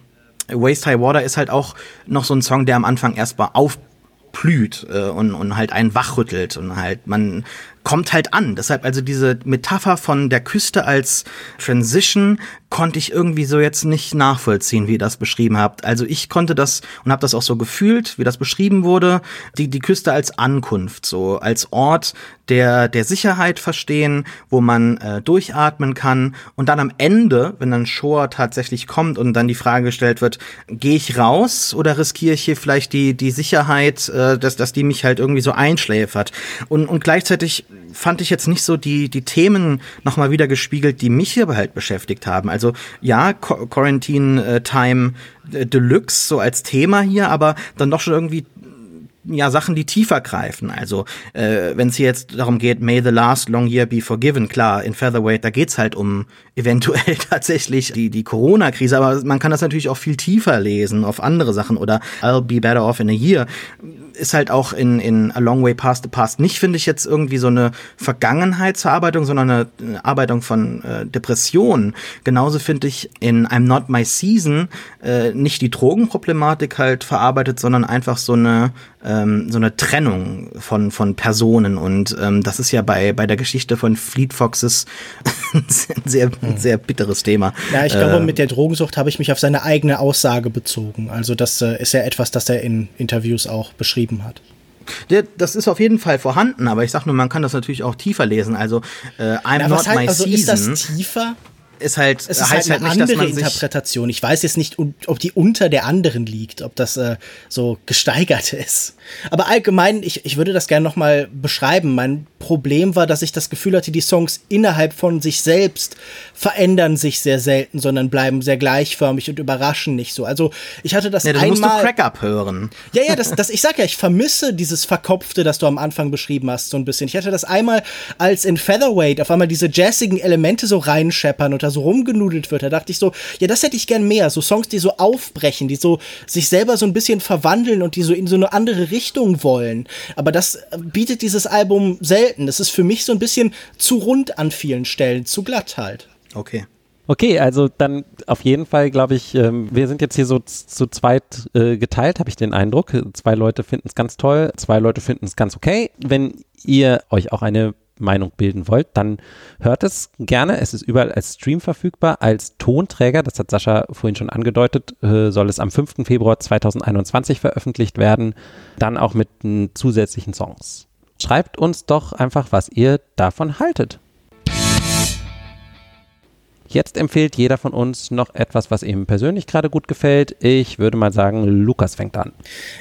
Waste High Water ist halt auch noch so ein Song, der am Anfang erstmal aufblüht äh, und, und halt einen wachrüttelt und halt man kommt halt an. Deshalb also diese Metapher von der Küste als Transition konnte ich irgendwie so jetzt nicht nachvollziehen, wie ihr das beschrieben habt. Also ich konnte das und habe das auch so gefühlt, wie das beschrieben wurde, die die Küste als Ankunft, so als Ort der der Sicherheit verstehen, wo man äh, durchatmen kann und dann am Ende, wenn dann Shore tatsächlich kommt und dann die Frage gestellt wird, gehe ich raus oder riskiere ich hier vielleicht die die Sicherheit, äh, dass dass die mich halt irgendwie so einschläfert und und gleichzeitig fand ich jetzt nicht so die, die Themen nochmal wieder gespiegelt, die mich hier halt beschäftigt haben. Also ja, Quarantine äh, Time äh, Deluxe so als Thema hier, aber dann doch schon irgendwie ja Sachen, die tiefer greifen. Also äh, wenn es hier jetzt darum geht, May the last long year be forgiven, klar, in Featherweight, da geht's halt um eventuell tatsächlich die die Corona-Krise, aber man kann das natürlich auch viel tiefer lesen auf andere Sachen oder I'll be better off in a year ist halt auch in, in A Long Way Past the Past nicht, finde ich, jetzt irgendwie so eine Vergangenheitsverarbeitung, sondern eine, eine Arbeitung von äh, Depressionen. Genauso finde ich in I'm Not My Season äh, nicht die Drogenproblematik halt verarbeitet, sondern einfach so eine ähm, so eine Trennung von von Personen und ähm, das ist ja bei bei der Geschichte von Fleet Foxes ein sehr ein sehr bitteres Thema. Ja, ich glaube, äh, mit der Drogensucht habe ich mich auf seine eigene Aussage bezogen. Also das äh, ist ja etwas, das er in Interviews auch beschrieben hat. Das ist auf jeden Fall vorhanden, aber ich sag nur, man kann das natürlich auch tiefer lesen. Also äh, I'm Na, not halt, my also season. Ist das tiefer? Ist halt, es ist heißt halt, eine halt nicht, andere Interpretation. Ich weiß jetzt nicht, ob die unter der anderen liegt, ob das äh, so gesteigert ist. Aber allgemein, ich, ich würde das gerne nochmal beschreiben. Mein Problem war, dass ich das Gefühl hatte, die Songs innerhalb von sich selbst verändern sich sehr selten, sondern bleiben sehr gleichförmig und überraschen nicht so. Also ich hatte das ja, einmal. musst du Crack Up hören. Ja, ja, das, das, ich sag ja, ich vermisse dieses Verkopfte, das du am Anfang beschrieben hast, so ein bisschen. Ich hatte das einmal, als in Featherweight auf einmal diese jazzigen Elemente so reinscheppern und da so rumgenudelt wird. Da dachte ich so, ja, das hätte ich gern mehr. So Songs, die so aufbrechen, die so sich selber so ein bisschen verwandeln und die so in so eine andere Richtung wollen. Aber das bietet dieses Album selten. Das ist für mich so ein bisschen zu rund an vielen Stellen, zu glatt halt. Okay. Okay, also dann auf jeden Fall glaube ich, ähm, wir sind jetzt hier so zu zweit äh, geteilt, habe ich den Eindruck. Zwei Leute finden es ganz toll, zwei Leute finden es ganz okay. Wenn ihr euch auch eine Meinung bilden wollt, dann hört es gerne. Es ist überall als Stream verfügbar, als Tonträger, das hat Sascha vorhin schon angedeutet, äh, soll es am 5. Februar 2021 veröffentlicht werden, dann auch mit zusätzlichen Songs. Schreibt uns doch einfach, was ihr davon haltet. Jetzt empfiehlt jeder von uns noch etwas, was ihm persönlich gerade gut gefällt. Ich würde mal sagen, Lukas fängt an.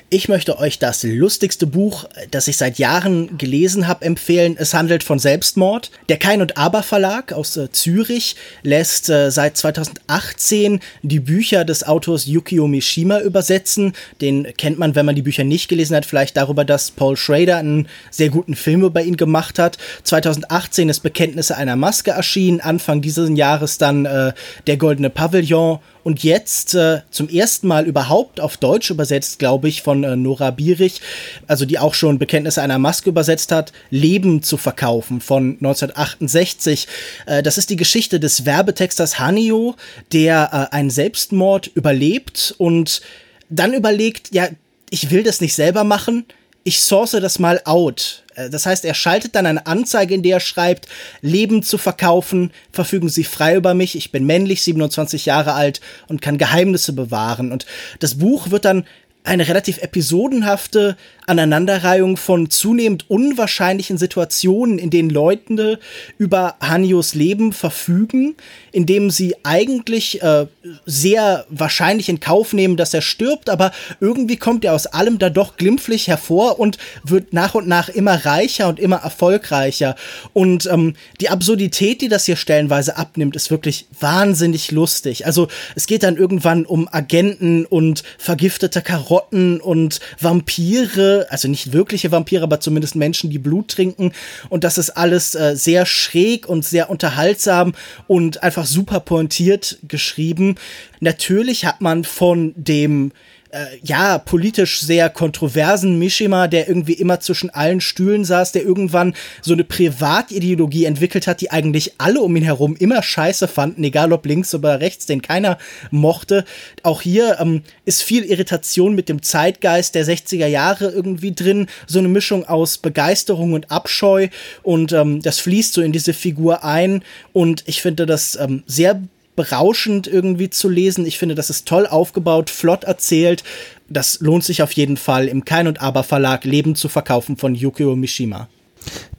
Ich möchte euch das lustigste Buch, das ich seit Jahren gelesen habe, empfehlen. Es handelt von Selbstmord. Der Kein und Aber Verlag aus äh, Zürich lässt äh, seit 2018 die Bücher des Autors Yukio Mishima übersetzen. Den kennt man, wenn man die Bücher nicht gelesen hat, vielleicht darüber, dass Paul Schrader einen sehr guten Film über ihn gemacht hat. 2018 ist Bekenntnisse einer Maske erschienen. Anfang dieses Jahres dann äh, Der Goldene Pavillon und jetzt äh, zum ersten Mal überhaupt auf Deutsch übersetzt, glaube ich, von äh, Nora Bierich, also die auch schon Bekenntnisse einer Maske übersetzt hat, Leben zu verkaufen von 1968. Äh, das ist die Geschichte des Werbetexters Hanio, der äh, einen Selbstmord überlebt und dann überlegt, ja, ich will das nicht selber machen, ich source das mal out. Äh, das heißt, er schaltet dann eine Anzeige, in der er schreibt, Leben zu verkaufen, verfügen Sie frei über mich, ich bin männlich, 27 Jahre alt und kann Geheimnisse bewahren. Und das Buch wird dann eine relativ episodenhafte Aneinanderreihung von zunehmend unwahrscheinlichen Situationen, in denen Leute über Hanios Leben verfügen, indem sie eigentlich äh, sehr wahrscheinlich in Kauf nehmen, dass er stirbt, aber irgendwie kommt er aus allem da doch glimpflich hervor und wird nach und nach immer reicher und immer erfolgreicher. Und ähm, die Absurdität, die das hier stellenweise abnimmt, ist wirklich wahnsinnig lustig. Also es geht dann irgendwann um Agenten und vergiftete Karotten und Vampire also nicht wirkliche Vampire, aber zumindest Menschen, die Blut trinken. Und das ist alles äh, sehr schräg und sehr unterhaltsam und einfach super pointiert geschrieben. Natürlich hat man von dem äh, ja, politisch sehr kontroversen Mishima, der irgendwie immer zwischen allen Stühlen saß, der irgendwann so eine Privatideologie entwickelt hat, die eigentlich alle um ihn herum immer scheiße fanden, egal ob links oder rechts, den keiner mochte. Auch hier ähm, ist viel Irritation mit dem Zeitgeist der 60er Jahre irgendwie drin, so eine Mischung aus Begeisterung und Abscheu. Und ähm, das fließt so in diese Figur ein. Und ich finde das ähm, sehr berauschend irgendwie zu lesen. Ich finde, das ist toll aufgebaut, flott erzählt. Das lohnt sich auf jeden Fall im Kein und Aber Verlag Leben zu verkaufen von Yukio Mishima.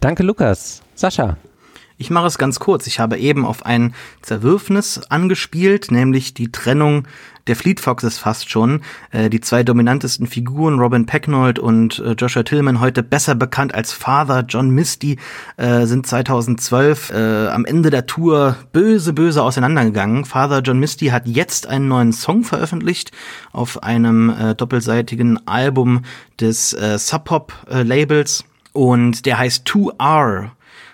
Danke, Lukas. Sascha. Ich mache es ganz kurz. Ich habe eben auf ein Zerwürfnis angespielt, nämlich die Trennung der Fleet Foxes fast schon. Äh, die zwei dominantesten Figuren, Robin Pecknold und äh, Joshua Tillman, heute besser bekannt als Father John Misty, äh, sind 2012 äh, am Ende der Tour böse, böse auseinandergegangen. Father John Misty hat jetzt einen neuen Song veröffentlicht auf einem äh, doppelseitigen Album des äh, Sub Pop Labels und der heißt 2R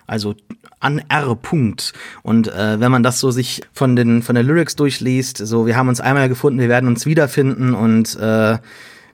also an R. Punkt. Und äh, wenn man das so sich von den von der Lyrics durchliest, so wir haben uns einmal gefunden, wir werden uns wiederfinden und äh,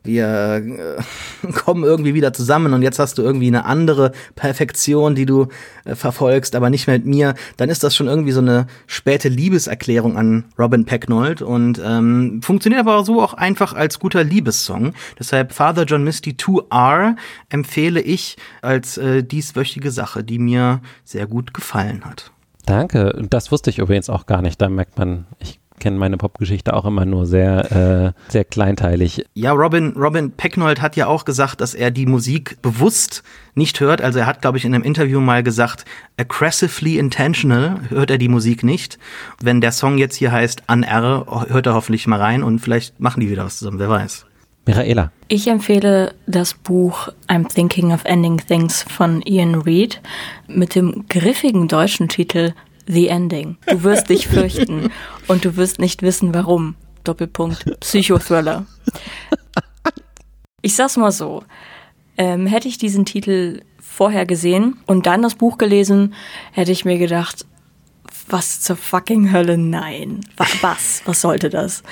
wir äh, kommen irgendwie wieder zusammen und jetzt hast du irgendwie eine andere Perfektion, die du äh, verfolgst, aber nicht mehr mit mir, dann ist das schon irgendwie so eine späte Liebeserklärung an Robin Pecknold und ähm, funktioniert aber so auch einfach als guter Liebessong. Deshalb Father John Misty 2R empfehle ich als äh, dieswöchige Sache, die mir sehr gut gefallen hat. Danke. Das wusste ich übrigens auch gar nicht. Da merkt man, ich kenne meine Popgeschichte auch immer nur sehr, äh, sehr kleinteilig. Ja, Robin, Robin Pecknold hat ja auch gesagt, dass er die Musik bewusst nicht hört. Also er hat, glaube ich, in einem Interview mal gesagt, aggressively intentional hört er die Musik nicht. Wenn der Song jetzt hier heißt An R, hört er hoffentlich mal rein und vielleicht machen die wieder was zusammen, wer weiß. Michaela. Ich empfehle das Buch I'm Thinking of Ending Things von Ian Reid mit dem griffigen deutschen Titel The Ending. Du wirst dich fürchten und du wirst nicht wissen, warum. Doppelpunkt. Psychothriller. Ich sag's mal so. Ähm, hätte ich diesen Titel vorher gesehen und dann das Buch gelesen, hätte ich mir gedacht, was zur fucking Hölle, nein. Was? Was sollte das?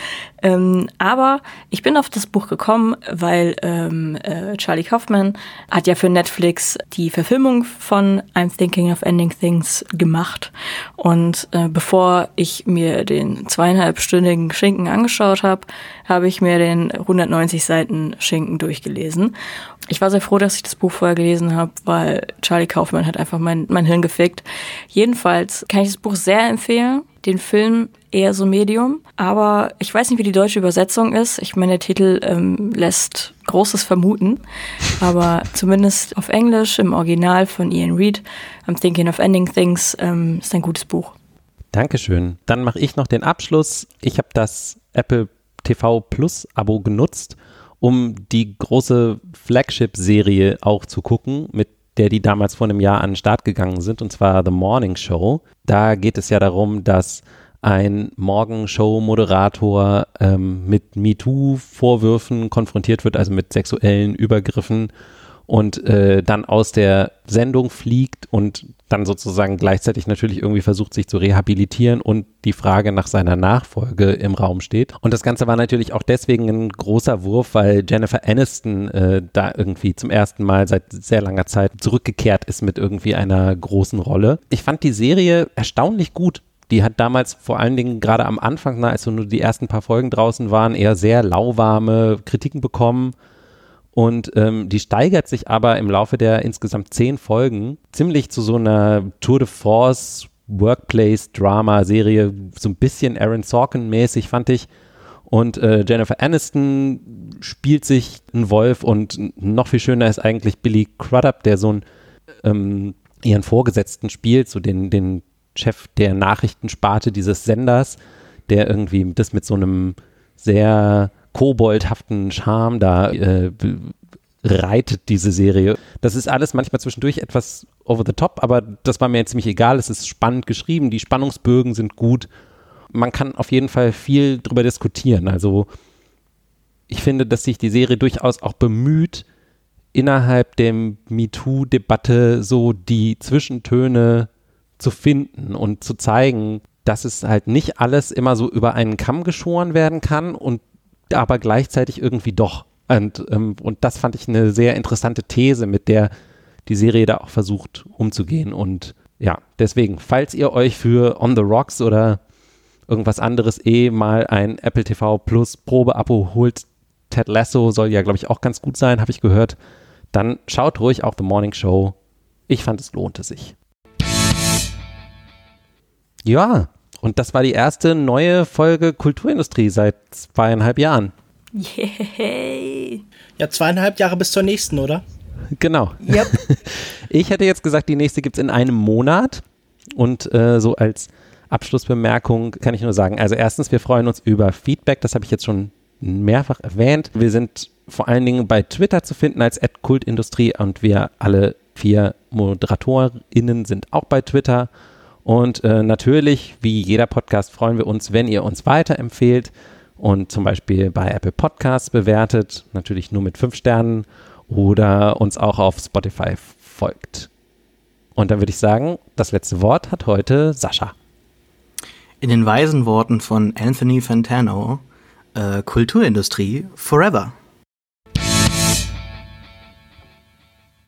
Ähm, aber ich bin auf das Buch gekommen, weil ähm, äh, Charlie Kaufman hat ja für Netflix die Verfilmung von I'm Thinking of Ending Things gemacht. Und äh, bevor ich mir den zweieinhalbstündigen Schinken angeschaut habe, habe ich mir den 190 Seiten Schinken durchgelesen. Ich war sehr froh, dass ich das Buch vorher gelesen habe, weil Charlie Kaufman hat einfach mein, mein Hirn gefickt. Jedenfalls kann ich das Buch sehr empfehlen. Den Film eher so Medium. Aber ich weiß nicht, wie die deutsche Übersetzung ist. Ich meine, der Titel ähm, lässt Großes vermuten. Aber zumindest auf Englisch, im Original von Ian Reid, I'm Thinking of Ending Things, ähm, ist ein gutes Buch. Dankeschön. Dann mache ich noch den Abschluss. Ich habe das Apple TV Plus Abo genutzt, um die große Flagship-Serie auch zu gucken, mit der die damals vor einem Jahr an den Start gegangen sind, und zwar The Morning Show. Da geht es ja darum, dass ein Morgenshow-Moderator ähm, mit MeToo-Vorwürfen konfrontiert wird, also mit sexuellen Übergriffen und äh, dann aus der Sendung fliegt und dann sozusagen gleichzeitig natürlich irgendwie versucht, sich zu rehabilitieren und die Frage nach seiner Nachfolge im Raum steht. Und das Ganze war natürlich auch deswegen ein großer Wurf, weil Jennifer Aniston äh, da irgendwie zum ersten Mal seit sehr langer Zeit zurückgekehrt ist mit irgendwie einer großen Rolle. Ich fand die Serie erstaunlich gut. Die hat damals vor allen Dingen gerade am Anfang, als so nur die ersten paar Folgen draußen waren, eher sehr lauwarme Kritiken bekommen und ähm, die steigert sich aber im Laufe der insgesamt zehn Folgen ziemlich zu so einer Tour de Force Workplace-Drama-Serie, so ein bisschen Aaron Sorkin-mäßig, fand ich. Und äh, Jennifer Aniston spielt sich einen Wolf und noch viel schöner ist eigentlich Billy Crudup, der so einen, ähm, ihren Vorgesetzten spielt, so den, den Chef der Nachrichtensparte dieses Senders, der irgendwie das mit so einem sehr koboldhaften Charme da äh, reitet diese Serie. Das ist alles manchmal zwischendurch etwas over the top, aber das war mir jetzt ziemlich egal. Es ist spannend geschrieben, die Spannungsbögen sind gut. Man kann auf jeden Fall viel drüber diskutieren. Also ich finde, dass sich die Serie durchaus auch bemüht, innerhalb der MeToo-Debatte so die Zwischentöne zu finden und zu zeigen, dass es halt nicht alles immer so über einen Kamm geschoren werden kann und aber gleichzeitig irgendwie doch. Und, ähm, und das fand ich eine sehr interessante These, mit der die Serie da auch versucht umzugehen. Und ja, deswegen, falls ihr euch für On the Rocks oder irgendwas anderes eh mal ein Apple TV Plus Probe-Abo holt, Ted Lasso soll ja, glaube ich, auch ganz gut sein, habe ich gehört, dann schaut ruhig auch The Morning Show. Ich fand, es lohnte sich. Ja, und das war die erste neue Folge Kulturindustrie seit zweieinhalb Jahren. Yay. Ja, zweieinhalb Jahre bis zur nächsten, oder? Genau. Yep. Ich hätte jetzt gesagt, die nächste gibt es in einem Monat. Und äh, so als Abschlussbemerkung kann ich nur sagen, also erstens, wir freuen uns über Feedback, das habe ich jetzt schon mehrfach erwähnt. Wir sind vor allen Dingen bei Twitter zu finden als Kultindustrie und wir alle vier ModeratorInnen sind auch bei Twitter. Und äh, natürlich, wie jeder Podcast, freuen wir uns, wenn ihr uns weiterempfehlt und zum Beispiel bei Apple Podcasts bewertet, natürlich nur mit fünf Sternen oder uns auch auf Spotify folgt. Und dann würde ich sagen, das letzte Wort hat heute Sascha. In den weisen Worten von Anthony Fantano, äh, Kulturindustrie forever.